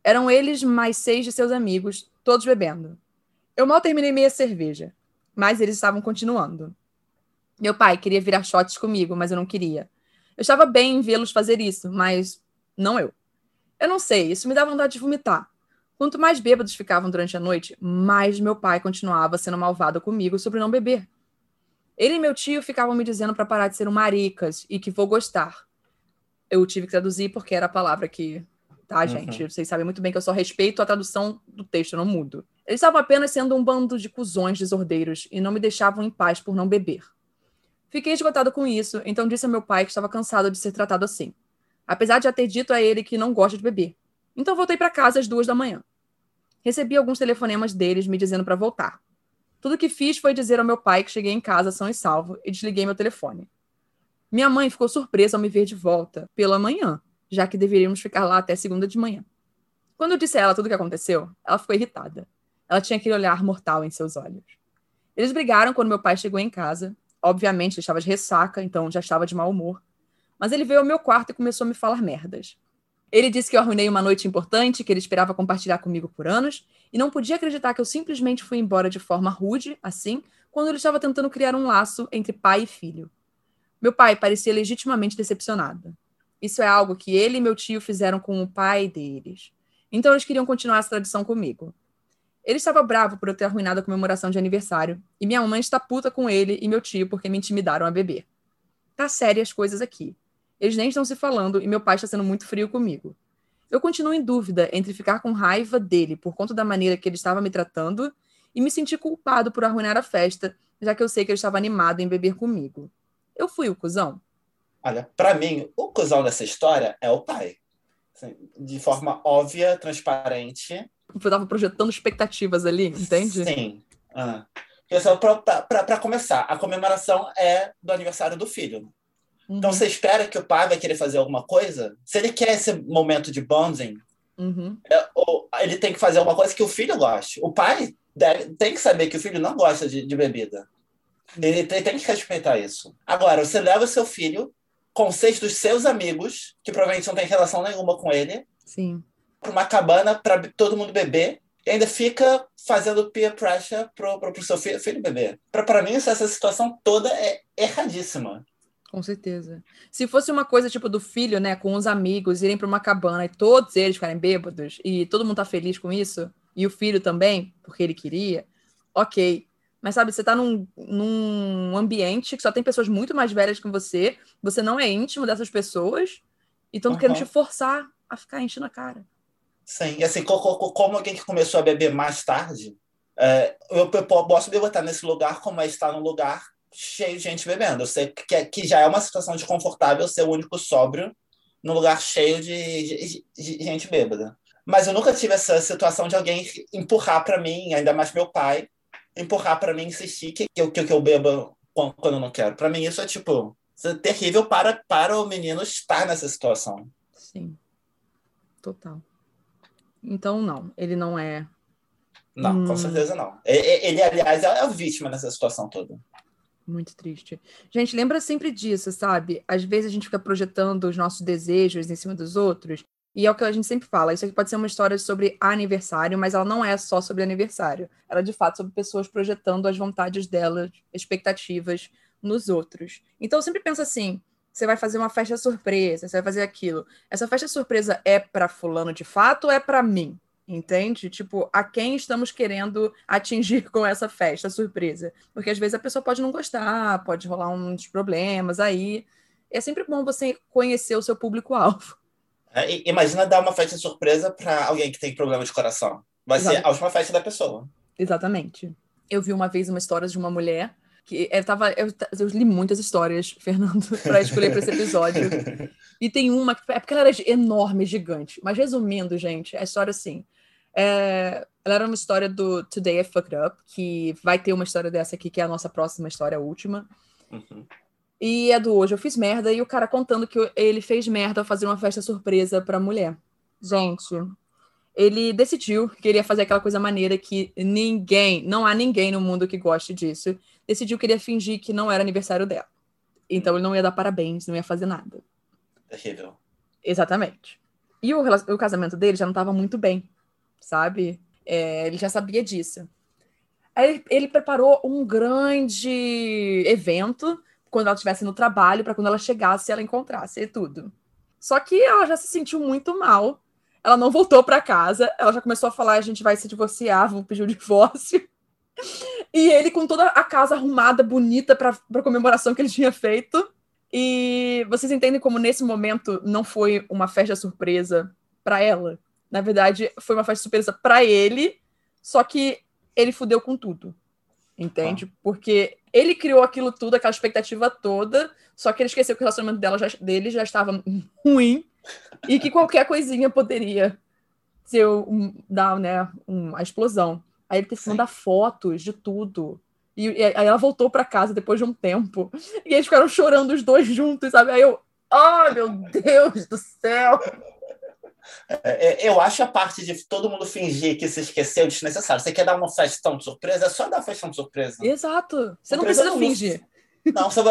Eram eles mais seis de seus amigos, todos bebendo. Eu mal terminei meia cerveja, mas eles estavam continuando. Meu pai queria virar shots comigo, mas eu não queria. Eu estava bem em vê-los fazer isso, mas não eu. Eu não sei, isso me dá vontade de vomitar. Quanto mais bêbados ficavam durante a noite, mais meu pai continuava sendo malvado comigo sobre não beber. Ele e meu tio ficavam me dizendo para parar de ser um maricas e que vou gostar. Eu tive que traduzir porque era a palavra que. Tá, uhum. gente? Uhum. Vocês sabem muito bem que eu só respeito a tradução do texto, eu não mudo. Eles estavam apenas sendo um bando de cuzões desordeiros e não me deixavam em paz por não beber. Fiquei esgotado com isso, então disse a meu pai que estava cansado de ser tratado assim. Apesar de já ter dito a ele que não gosta de beber. Então voltei para casa às duas da manhã. Recebi alguns telefonemas deles me dizendo para voltar. Tudo que fiz foi dizer ao meu pai que cheguei em casa são e salvo e desliguei meu telefone. Minha mãe ficou surpresa ao me ver de volta pela manhã, já que deveríamos ficar lá até segunda de manhã. Quando eu disse a ela tudo o que aconteceu, ela ficou irritada. Ela tinha aquele olhar mortal em seus olhos. Eles brigaram quando meu pai chegou em casa. Obviamente, ele estava de ressaca, então já estava de mau humor. Mas ele veio ao meu quarto e começou a me falar merdas. Ele disse que eu arruinei uma noite importante, que ele esperava compartilhar comigo por anos, e não podia acreditar que eu simplesmente fui embora de forma rude, assim, quando ele estava tentando criar um laço entre pai e filho. Meu pai parecia legitimamente decepcionado. Isso é algo que ele e meu tio fizeram com o pai deles. Então eles queriam continuar essa tradição comigo. Ele estava bravo por eu ter arruinado a comemoração de aniversário, e minha mãe está puta com ele e meu tio porque me intimidaram a beber. Tá séria as coisas aqui. Eles nem estão se falando e meu pai está sendo muito frio comigo. Eu continuo em dúvida entre ficar com raiva dele por conta da maneira que ele estava me tratando e me sentir culpado por arruinar a festa, já que eu sei que ele estava animado em beber comigo. Eu fui o cuzão? Olha, para mim, o cuzão dessa história é o pai. Assim, de forma óbvia, transparente. Eu estava projetando expectativas ali, entende? Sim. Ah. Para começar, a comemoração é do aniversário do filho. Uhum. Então você espera que o pai vai querer fazer alguma coisa? Se ele quer esse momento de bonding, uhum. é, ele tem que fazer alguma coisa que o filho goste. O pai deve, tem que saber que o filho não gosta de, de bebida. Ele tem, tem, que respeitar isso. Agora, você leva o seu filho com seis dos seus amigos, que provavelmente não tem relação nenhuma com ele, para uma cabana para todo mundo beber e ainda fica fazendo peer pressure pro, pro, pro seu filho, filho beber. Para mim, essa situação toda é erradíssima. Com certeza. Se fosse uma coisa tipo do filho, né, com os amigos, irem para uma cabana e todos eles ficarem bêbados e todo mundo tá feliz com isso, e o filho também, porque ele queria, ok. Mas sabe, você tá num, num ambiente que só tem pessoas muito mais velhas que você, você não é íntimo dessas pessoas, e estão uhum. querendo te forçar a ficar enchendo a cara. Sim, e assim, como alguém que começou a beber mais tarde, é, eu posso me botar nesse lugar como é estar num lugar cheio de gente bebendo. Eu sei que, que já é uma situação desconfortável ser o único sóbrio num lugar cheio de, de, de gente bêbada. Mas eu nunca tive essa situação de alguém empurrar para mim, ainda mais meu pai, empurrar para mim, insistir que, que, eu, que eu beba quando, eu não quero. Para mim, isso é tipo isso é terrível para, para o menino estar nessa situação. Sim, total. Então, não, ele não é. Não, hum... com certeza não. Ele, ele, aliás, é a vítima nessa situação toda. Muito triste. Gente, lembra sempre disso, sabe? Às vezes a gente fica projetando os nossos desejos em cima dos outros. E é o que a gente sempre fala. Isso aqui pode ser uma história sobre aniversário, mas ela não é só sobre aniversário. Ela é de fato sobre pessoas projetando as vontades delas, expectativas nos outros. Então eu sempre penso assim: você vai fazer uma festa surpresa, você vai fazer aquilo. Essa festa surpresa é para fulano de fato ou é para mim? Entende? Tipo, a quem estamos querendo atingir com essa festa surpresa? Porque às vezes a pessoa pode não gostar, pode rolar uns problemas aí. É sempre bom você conhecer o seu público-alvo. É, imagina dar uma festa surpresa para alguém que tem problema de coração. Vai Exatamente. ser a última festa da pessoa. Exatamente. Eu vi uma vez uma história de uma mulher que eu tava. Eu, eu li muitas histórias, Fernando, para escolher para esse episódio. e tem uma que é porque ela era enorme, gigante. Mas resumindo, gente, a história assim. É, ela era uma história do Today I Fucked Up, que vai ter uma história dessa aqui, que é a nossa próxima história, a última. Uhum. E é do Hoje Eu Fiz Merda, e o cara contando que ele fez merda ao fazer uma festa surpresa pra mulher. Gente, ele decidiu que ele ia fazer aquela coisa maneira que ninguém, não há ninguém no mundo que goste disso. Decidiu que ele ia fingir que não era aniversário dela. Então ele não ia dar parabéns, não ia fazer nada. Terrível. Exatamente. E o, o casamento dele já não estava muito bem, sabe? É, ele já sabia disso. Aí ele preparou um grande evento quando ela estivesse no trabalho, para quando ela chegasse, ela encontrasse e tudo. Só que ela já se sentiu muito mal. Ela não voltou para casa. Ela já começou a falar: a gente vai se divorciar, vou pedir o divórcio. E ele com toda a casa arrumada, bonita para a comemoração que ele tinha feito. E vocês entendem como nesse momento não foi uma festa surpresa para ela? Na verdade, foi uma festa surpresa para ele, só que ele fudeu com tudo. Entende? Ah. Porque ele criou aquilo tudo, aquela expectativa toda, só que ele esqueceu que o relacionamento dela já, dele já estava ruim e que qualquer coisinha poderia ser um, dar né, uma explosão. Aí ele teve que mandar fotos de tudo. E, e aí ela voltou para casa depois de um tempo. E eles ficaram chorando os dois juntos, sabe? Aí eu, oh meu Deus do céu! É, é, eu acho a parte de todo mundo fingir que se esqueceu desnecessário. Você quer dar uma festão de surpresa? É só dar festão de surpresa. Exato. Você surpresa não precisa não, fingir. Não, você,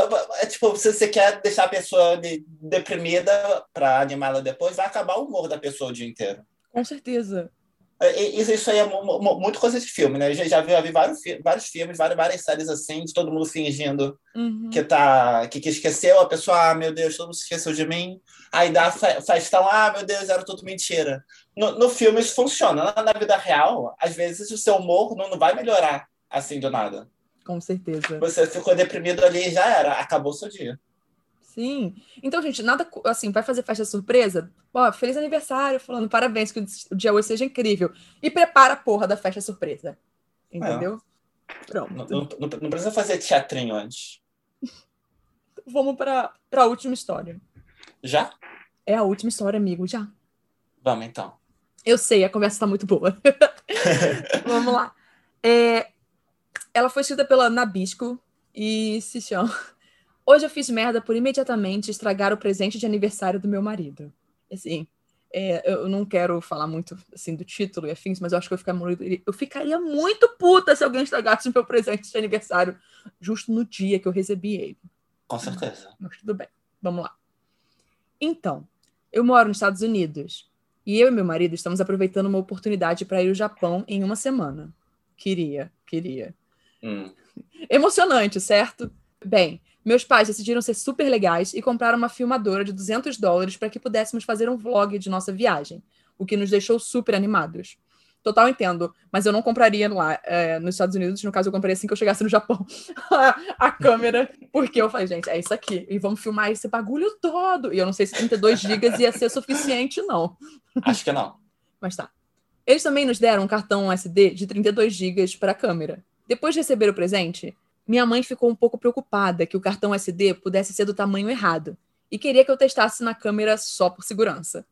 é tipo, se você quer deixar a pessoa de, deprimida para animá-la depois, vai acabar o humor da pessoa o dia inteiro. Com certeza. É, isso, isso aí é muito coisa de filme, né? Já, já vi, já vi vários, vários filmes, várias, várias séries assim, de todo mundo fingindo uhum. que, tá, que, que esqueceu, a pessoa, ah, meu Deus, todo mundo esqueceu de mim. Aí dá festão, ah, meu Deus, era tudo mentira. No, no filme isso funciona. Na, na, vida real, às vezes o seu humor não, não vai melhorar assim do nada. Com certeza. Você ficou deprimido ali e já era, acabou o seu dia. Sim. Então, gente, nada assim, vai fazer festa surpresa? Ó, feliz aniversário, falando parabéns, que o dia hoje seja incrível. E prepara a porra da festa surpresa. Entendeu? É. Pronto. Não, não, não, precisa fazer teatrinho antes. Vamos para a última história. Já? É a última história, amigo, já. Vamos então. Eu sei, a conversa está muito boa. Vamos lá. É, ela foi escrita pela Nabisco e se chama Hoje eu fiz merda por imediatamente estragar o presente de aniversário do meu marido. Assim, é, eu não quero falar muito assim do título e afins, mas eu acho que eu ficaria, muito, eu ficaria muito puta se alguém estragasse o meu presente de aniversário justo no dia que eu recebi ele. Com certeza. Mas tudo bem, vamos lá. Então, eu moro nos Estados Unidos e eu e meu marido estamos aproveitando uma oportunidade para ir ao Japão em uma semana. Queria, queria. Hum. Emocionante, certo? Bem, meus pais decidiram ser super legais e compraram uma filmadora de 200 dólares para que pudéssemos fazer um vlog de nossa viagem, o que nos deixou super animados. Total entendo, mas eu não compraria lá é, nos Estados Unidos, no caso eu compraria assim que eu chegasse no Japão, a, câmera, porque eu falei, gente, é isso aqui, e vamos filmar esse bagulho todo. E eu não sei se 32 gigas ia ser suficiente, não. Acho que não. Mas tá. Eles também nos deram um cartão SD de 32 gigas para a câmera. Depois de receber o presente, minha mãe ficou um pouco preocupada que o cartão SD pudesse ser do tamanho errado e queria que eu testasse na câmera só por segurança.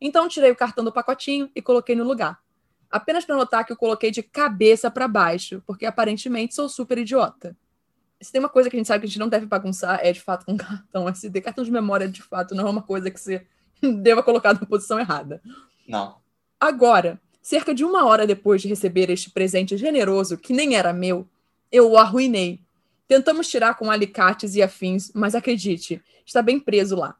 Então tirei o cartão do pacotinho e coloquei no lugar. Apenas para notar que eu coloquei de cabeça para baixo, porque aparentemente sou super idiota. Se tem uma coisa que a gente sabe que a gente não deve bagunçar, é de fato com cartão SD. Cartão de memória, de fato, não é uma coisa que você deva colocar na posição errada. Não. Agora, cerca de uma hora depois de receber este presente generoso, que nem era meu, eu o arruinei. Tentamos tirar com alicates e afins, mas acredite, está bem preso lá.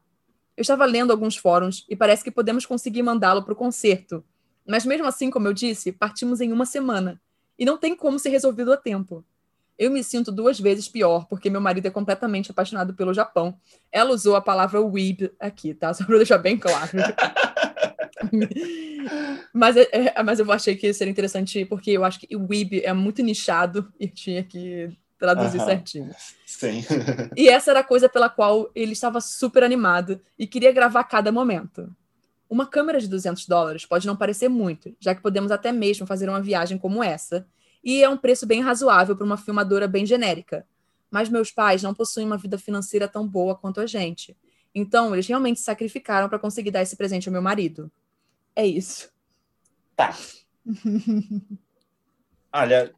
Eu estava lendo alguns fóruns e parece que podemos conseguir mandá-lo para o concerto. Mas mesmo assim, como eu disse, partimos em uma semana. E não tem como ser resolvido a tempo. Eu me sinto duas vezes pior, porque meu marido é completamente apaixonado pelo Japão. Ela usou a palavra weeb aqui, tá? Só para deixar bem claro. mas, é, é, mas eu achei que seria interessante, porque eu acho que o Weeb é muito nichado e tinha que traduzir uh -huh. certinho. Sim. e essa era a coisa pela qual ele estava super animado e queria gravar cada momento. Uma câmera de 200 dólares pode não parecer muito, já que podemos até mesmo fazer uma viagem como essa, e é um preço bem razoável para uma filmadora bem genérica. Mas meus pais não possuem uma vida financeira tão boa quanto a gente. Então, eles realmente se sacrificaram para conseguir dar esse presente ao meu marido. É isso. Tá. Olha,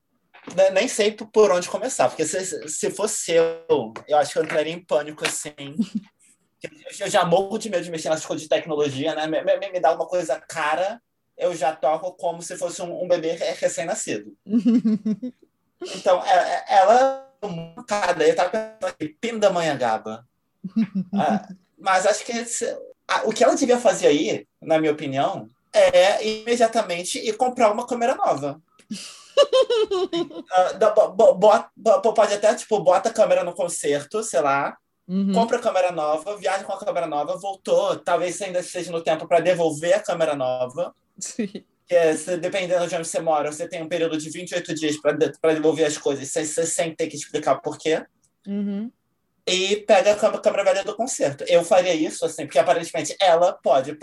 nem sei por onde começar, porque se, se fosse eu, eu acho que eu entraria em pânico assim. Eu já morro de medo de mexer nas coisas de tecnologia, né? Me, me, me dá uma coisa cara eu já toco como se fosse um, um bebê recém-nascido. então, é, é, ela, cada, eu tava pensando aqui, Pindamonhangaba. ah, mas acho que esse, o que ela devia fazer aí, na minha opinião, é imediatamente ir comprar uma câmera nova. uh, pode até, tipo, bota a câmera no concerto, sei lá, Uhum. Compra a câmera nova, viaja com a câmera nova, voltou. Talvez ainda esteja no tempo para devolver a câmera nova. Sim. É, se, dependendo de onde você mora, você tem um período de 28 dias para devolver as coisas sem, sem ter que explicar por quê. Uhum. E pega a câmera velha do concerto. Eu faria isso, assim, porque aparentemente ela pode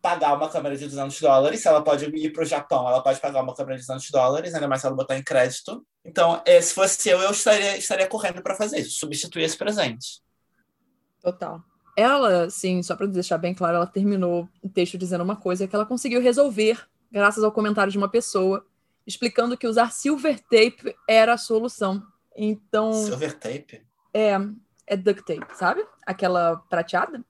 pagar uma câmera de 200 dólares. Se ela pode ir para o Japão, ela pode pagar uma câmera de 200 dólares, ainda mais se ela botar em crédito. Então, é, se fosse eu, eu estaria, estaria correndo para fazer isso, substituir esse presente. Total. Ela, sim, só para deixar bem claro, ela terminou o texto dizendo uma coisa que ela conseguiu resolver graças ao comentário de uma pessoa explicando que usar silver tape era a solução. Então. Silver tape? É, é duct tape, sabe? Aquela prateada.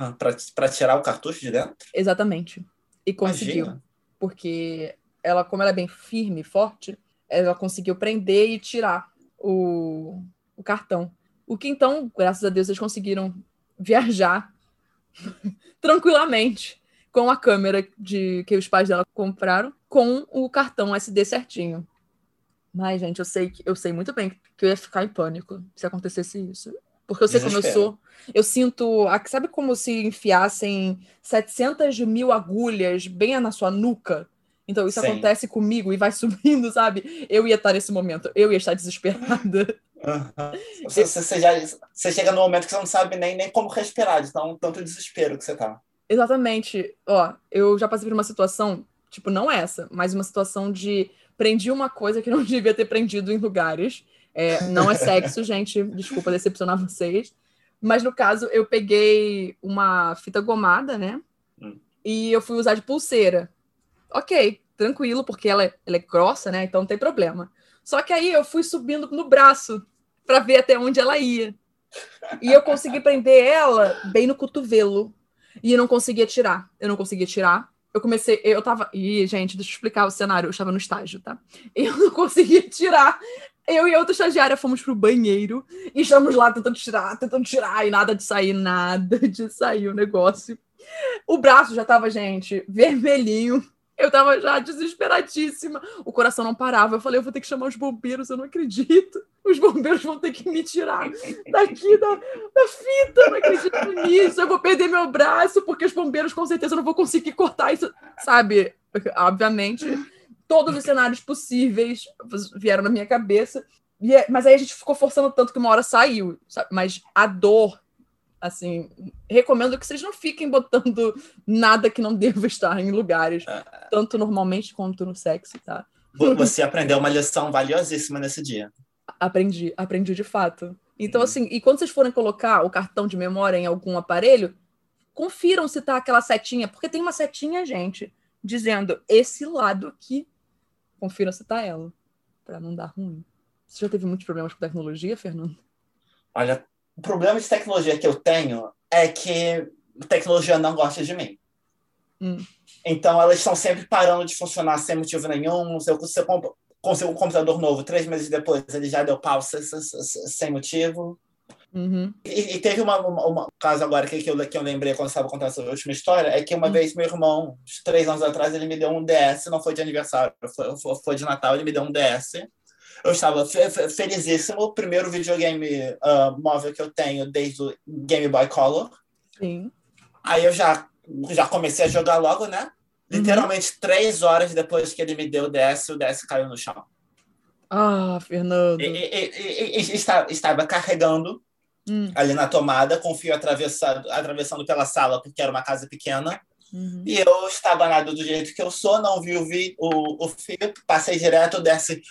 Ah, para tirar o cartucho de dentro? Exatamente. E conseguiu. Imagina. Porque ela, como ela é bem firme e forte, ela conseguiu prender e tirar o, o cartão. O que então, graças a Deus, eles conseguiram viajar tranquilamente com a câmera de que os pais dela compraram, com o cartão SD certinho. Mas, gente, eu sei eu sei muito bem que eu ia ficar em pânico se acontecesse isso. Porque eu sei como eu sou. Eu sinto. Sabe como se enfiassem 700 mil agulhas bem na sua nuca? Então isso Sim. acontece comigo e vai subindo, sabe? Eu ia estar nesse momento, eu ia estar desesperada. Uhum. Você, você, já, você chega no momento que você não sabe nem, nem como respirar, de tão, tanto desespero que você tá. Exatamente. Ó, eu já passei por uma situação, tipo, não essa, mas uma situação de prendi uma coisa que não devia ter prendido em lugares. É, não é sexo, gente, desculpa decepcionar vocês. Mas no caso, eu peguei uma fita gomada, né? Hum. E eu fui usar de pulseira. Ok, tranquilo, porque ela, é, ela é grossa, né? Então não tem problema. Só que aí eu fui subindo no braço para ver até onde ela ia. E eu consegui prender ela bem no cotovelo. E eu não conseguia tirar. Eu não conseguia tirar. Eu comecei, eu tava. Ih, gente, deixa eu explicar o cenário. Eu estava no estágio, tá? Eu não conseguia tirar. Eu e outra estagiária fomos pro banheiro e estamos lá tentando tirar, tentando tirar, e nada de sair, nada de sair o negócio. O braço já tava, gente, vermelhinho. Eu tava já desesperadíssima. O coração não parava. Eu falei, eu vou ter que chamar os bombeiros, eu não acredito. Os bombeiros vão ter que me tirar daqui da, da fita. Eu não acredito nisso. Eu vou perder meu braço, porque os bombeiros com certeza não vão conseguir cortar isso. Sabe? Obviamente, todos os cenários possíveis vieram na minha cabeça. É, mas aí a gente ficou forçando tanto que uma hora saiu. Sabe? Mas a dor Assim, recomendo que vocês não fiquem botando nada que não deva estar em lugares, é. tanto normalmente quanto no sexo, tá? Você aprendeu uma lição valiosíssima nesse dia. Aprendi, aprendi de fato. Então, hum. assim, e quando vocês forem colocar o cartão de memória em algum aparelho, confiram se tá aquela setinha, porque tem uma setinha, gente, dizendo esse lado aqui. Confiram se tá ela, para não dar ruim. Você já teve muitos problemas com tecnologia, Fernando? Olha, o problema de tecnologia que eu tenho é que a tecnologia não gosta de mim. Hum. Então, elas estão sempre parando de funcionar sem motivo nenhum. Se eu, se eu consigo um computador novo, três meses depois, ele já deu pau sem, sem motivo. Uhum. E, e, teve uma, uma, uma, caso agora que, que, eu, que eu lembrei quando estava contando essa última história, é que uma uhum. vez meu irmão, três anos atrás, ele me deu um DS, não foi de aniversário, foi, foi, de Natal, ele me deu um DS eu estava fe felizíssimo. O primeiro videogame uh, móvel que eu tenho desde o Game Boy Color. Sim. Aí eu já, já comecei a jogar logo, né? Uhum. Literalmente três horas depois que ele me deu o DS, o DS caiu no chão. Ah, Fernando. E, e, e, e estava, estava carregando hum. ali na tomada, com o fio atravessado, atravessando pela sala, porque era uma casa pequena. Uhum. E eu estava nada do jeito que eu sou, não vi o, vi, o, o fio, passei direto, desce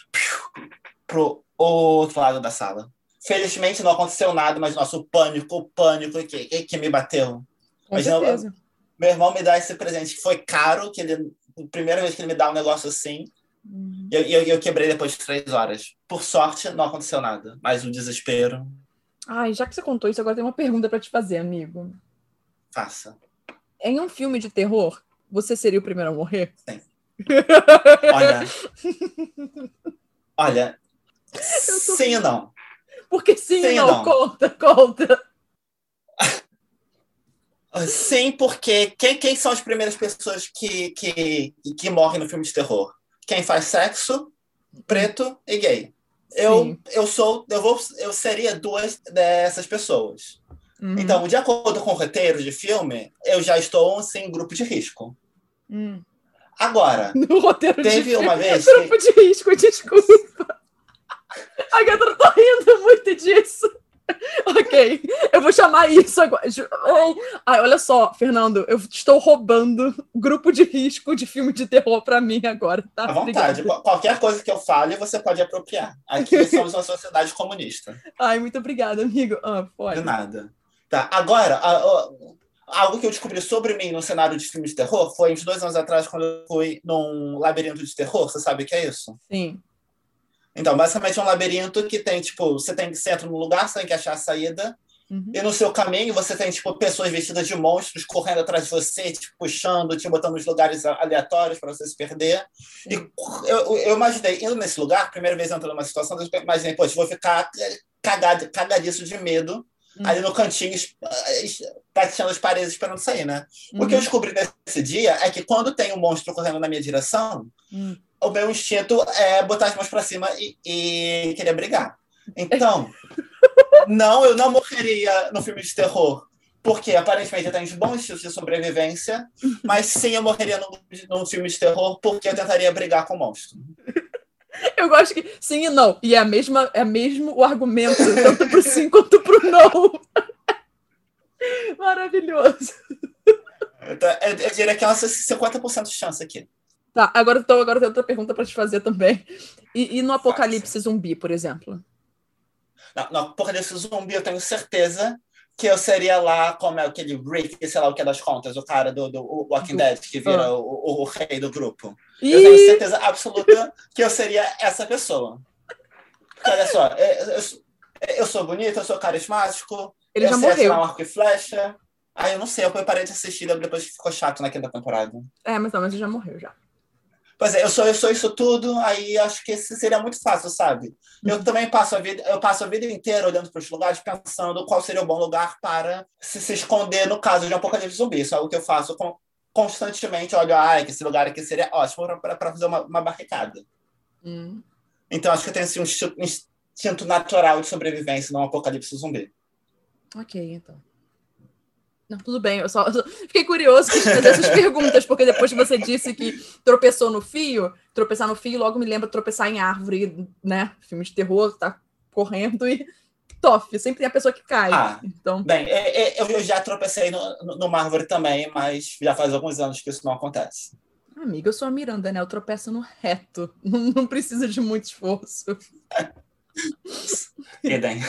pro outro lado da sala. Felizmente não aconteceu nada, mas nosso pânico, o pânico que, que me bateu. Com mas certeza. meu irmão me dá esse presente que foi caro, que ele, a primeira vez que ele me dá um negócio assim, uhum. eu, eu, eu quebrei depois de três horas. Por sorte, não aconteceu nada, mas o desespero. Ai, já que você contou isso, agora tem uma pergunta para te fazer, amigo. Faça. Em um filme de terror, você seria o primeiro a morrer? Sim. Olha. Olha. Tô... Sim e não. Porque sim, sim não, não, conta, conta. Sim, porque quem, quem são as primeiras pessoas que, que, que morrem no filme de terror? Quem faz sexo, preto e gay. Eu, eu sou, eu vou, eu seria duas dessas pessoas. Uhum. Então, de acordo com o roteiro de filme, eu já estou assim, em grupo de risco. Hum. Agora, no roteiro teve de uma vez. Grupo que... de risco, desculpa. A Gata tá rindo muito disso. ok, eu vou chamar isso agora. Ai, olha só, Fernando, eu estou roubando grupo de risco de filme de terror para mim agora, tá? À vontade. Obrigada. Qualquer coisa que eu fale, você pode apropriar. Aqui somos uma sociedade comunista. Ai, muito obrigada, amigo. Ah, pode. De nada. Tá, agora, a, a, algo que eu descobri sobre mim no cenário de filme de terror foi uns dois anos atrás, quando eu fui num labirinto de terror. Você sabe o que é isso? Sim. Então, basicamente é um labirinto que tem, tipo, você tem que você entra no lugar, você tem que achar a saída. Uhum. E no seu caminho você tem, tipo, pessoas vestidas de monstros correndo atrás de você, te puxando, te botando nos lugares aleatórios para você se perder. E eu, eu imaginei, indo nesse lugar, primeira vez entrando numa situação, eu imaginei, poxa, vou ficar cagado, cagadiço de medo uhum. ali no cantinho, tateando as paredes esperando sair, né? Uhum. O que eu uhum. descobri nesse dia é que quando tem um monstro correndo na minha direção, uhum o meu instinto é botar as mãos para cima e, e, querer brigar. Então, não, eu não morreria no filme de terror, porque aparentemente eu tenho bons instintos de sobrevivência, mas sim eu morreria num, num filme de terror porque eu tentaria brigar com o monstro. Eu gosto que sim e não. E é, a mesma, é mesmo o argumento, tanto pro sim quanto pro não. Maravilhoso. Eu, eu, eu diria que é umas 50% de chance aqui. Tá, agora, então, agora tem outra pergunta para te fazer também. E, e no apocalipse zumbi, por exemplo? No, no apocalipse zumbi, eu tenho certeza que eu seria lá como é aquele Rick, sei lá o que é das contas, o cara do, do Walking Dead, que vira ah. o, o, o, rei do grupo. E... Eu tenho certeza absoluta que eu seria essa pessoa. Porque, olha só, eu, eu, eu sou bonito, eu sou carismático, Ele eu já sei morreu. um arco e flecha. Ah, eu não sei, eu parei de assistir depois que ficou chato na quinta temporada. É, mas não, mas ele já morreu já. Pois é, eu sou, eu sou isso tudo, aí acho que seria muito fácil, sabe? Eu uhum. também passo a vida, eu passo a vida inteira olhando para os lugares, pensando qual seria o bom lugar para se, se esconder no caso de um apocalipse zumbi. Isso é algo que eu faço com, constantemente. Olho, ah, que esse lugar aqui seria ótimo para fazer uma, uma barricada. Hum. Então acho que eu tenho assim, um instinto natural de sobrevivência num apocalipse zumbi. Ok, então. Não, tudo bem, eu só, eu só fiquei curioso de fazer essas perguntas, porque depois que você disse que tropeçou no fio, tropeçar no fio logo me lembra tropeçar em árvore, né? Filme de terror, tá correndo e tof, sempre tem a pessoa que cai. Ah, então... Bem, é, é, eu já tropecei no, numa árvore também, mas já faz alguns anos que isso não acontece. Amiga, eu sou a Miranda, né? Eu tropeço no reto, não, não precisa de muito esforço. Idem.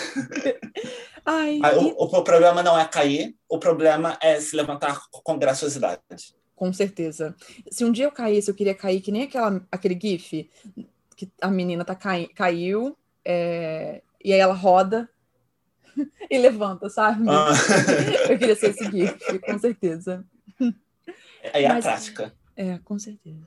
Ai, o, o, problema não é cair, o problema é se levantar com graciosidade. Com certeza. Se um dia eu caísse, eu queria cair que nem aquela, aquele gif que a menina tá cai, caiu é, e aí ela roda e levanta, sabe? Ah. Eu queria ser esse gif, com certeza. Aí é Mas, a prática. É, com certeza.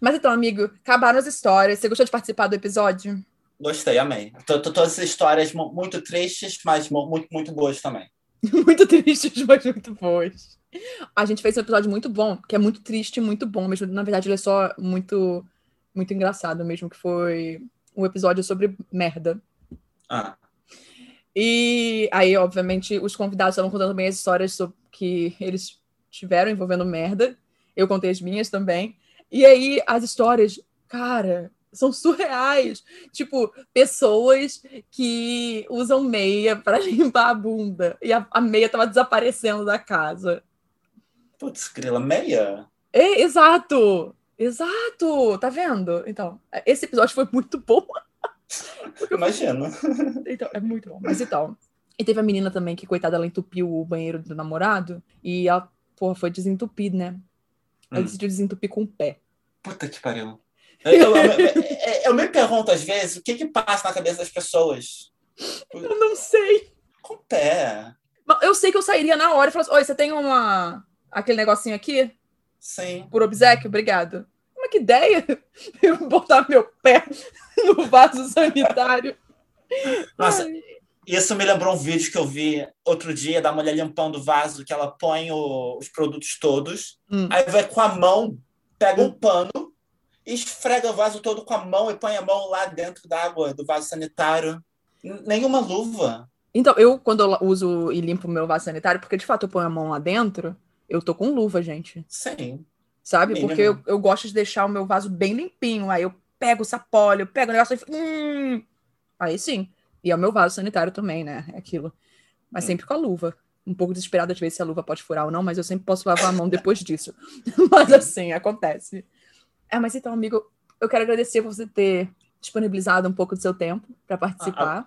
Mas então, amigo, acabaram as histórias. Você gostou de participar do episódio? Gostei, amei. Todas as histórias muito tristes, mas muito, muito boas também. muito tristes, mas muito boas. A gente fez um episódio muito bom, que é muito triste e muito bom, mesmo. Na verdade, ele é só muito, muito engraçado mesmo, que foi um episódio sobre merda. Ah. E aí, obviamente, os convidados estavam contando também as histórias que eles tiveram envolvendo merda. Eu contei as minhas também. E aí, as histórias, cara, são surreais. Tipo, pessoas que usam meia para limpar a bunda. E a, a, meia tava desaparecendo da casa. Putz, grila, meia? É, exato! Exato! Tá vendo? Então, esse episódio foi muito bom. Imagino. Então, é muito bom. Mas então. E teve a menina também que, coitada, ela entupiu o banheiro do namorado. E ela, porra, foi desentupida, né? Ela hum. decidiu desentupir com o pé. Puta que pariu. Eu, eu, eu, me pergunto às vezes o que que passa na cabeça das pessoas. Eu não sei. Com o pé. Eu sei que eu sairia na hora e falasse, oi, você tem uma... aquele negocinho aqui? Sim. Por obsequio, obrigado. Mas que ideia! Eu botar meu pé no vaso sanitário. Nossa, Ai. isso me lembrou um vídeo que eu vi outro dia da mulher limpando o vaso, que ela põe o- os produtos todos, Hum. aí vai com a mão, pega um pano, esfrega o vaso todo com a mão e põe a mão lá dentro da água do vaso sanitário. Nenhuma luva. Então, eu, quando eu uso e limpo o meu vaso sanitário, porque de fato eu ponho a mão lá dentro, eu tô com luva, gente. Sim. Sabe? Mínimo. Porque eu, eu gosto de deixar o meu vaso bem limpinho. Aí eu pego o sapólio, pego o negócio e. Hum, aí sim. E é o meu vaso sanitário também, né? É aquilo. Mas Hum. sempre com a luva. Um pouco desesperada de ver se a luva pode furar ou não, mas eu sempre posso lavar a mão depois disso. mas assim, acontece. É, mas então, amigo, eu quero agradecer por você ter disponibilizado um pouco do seu tempo para participar.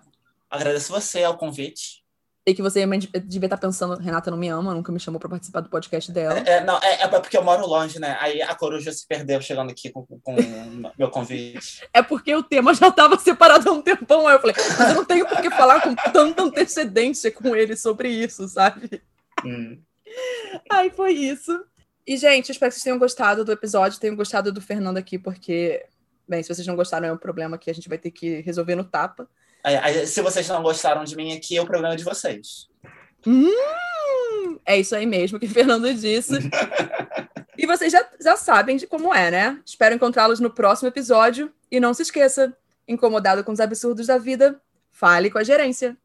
Agradeço você ao convite. Sei que você devia estar pensando, Renata não me ama, nunca me chamou para participar do podcast dela. É, não, é, é porque eu moro longe, né? Aí a coruja se perdeu chegando aqui com, com meu convite. É porque o tema já estava separado há um tempão. Aí eu falei, mas eu não tenho por que falar com tanta antecedência com ele sobre isso, sabe? Hum. Aí foi isso. E, gente, eu espero que vocês tenham gostado do episódio, tenham gostado do Fernando aqui, porque, bem, se vocês não gostaram, é um problema que a gente vai ter que resolver no tapa. Se vocês não gostaram de mim aqui, é o problema de vocês. Hum, é isso aí mesmo que o Fernando disse. e vocês já, já sabem de como é, né? Espero encontrá-los no próximo episódio. E não se esqueça, incomodado com os absurdos da vida, fale com a gerência.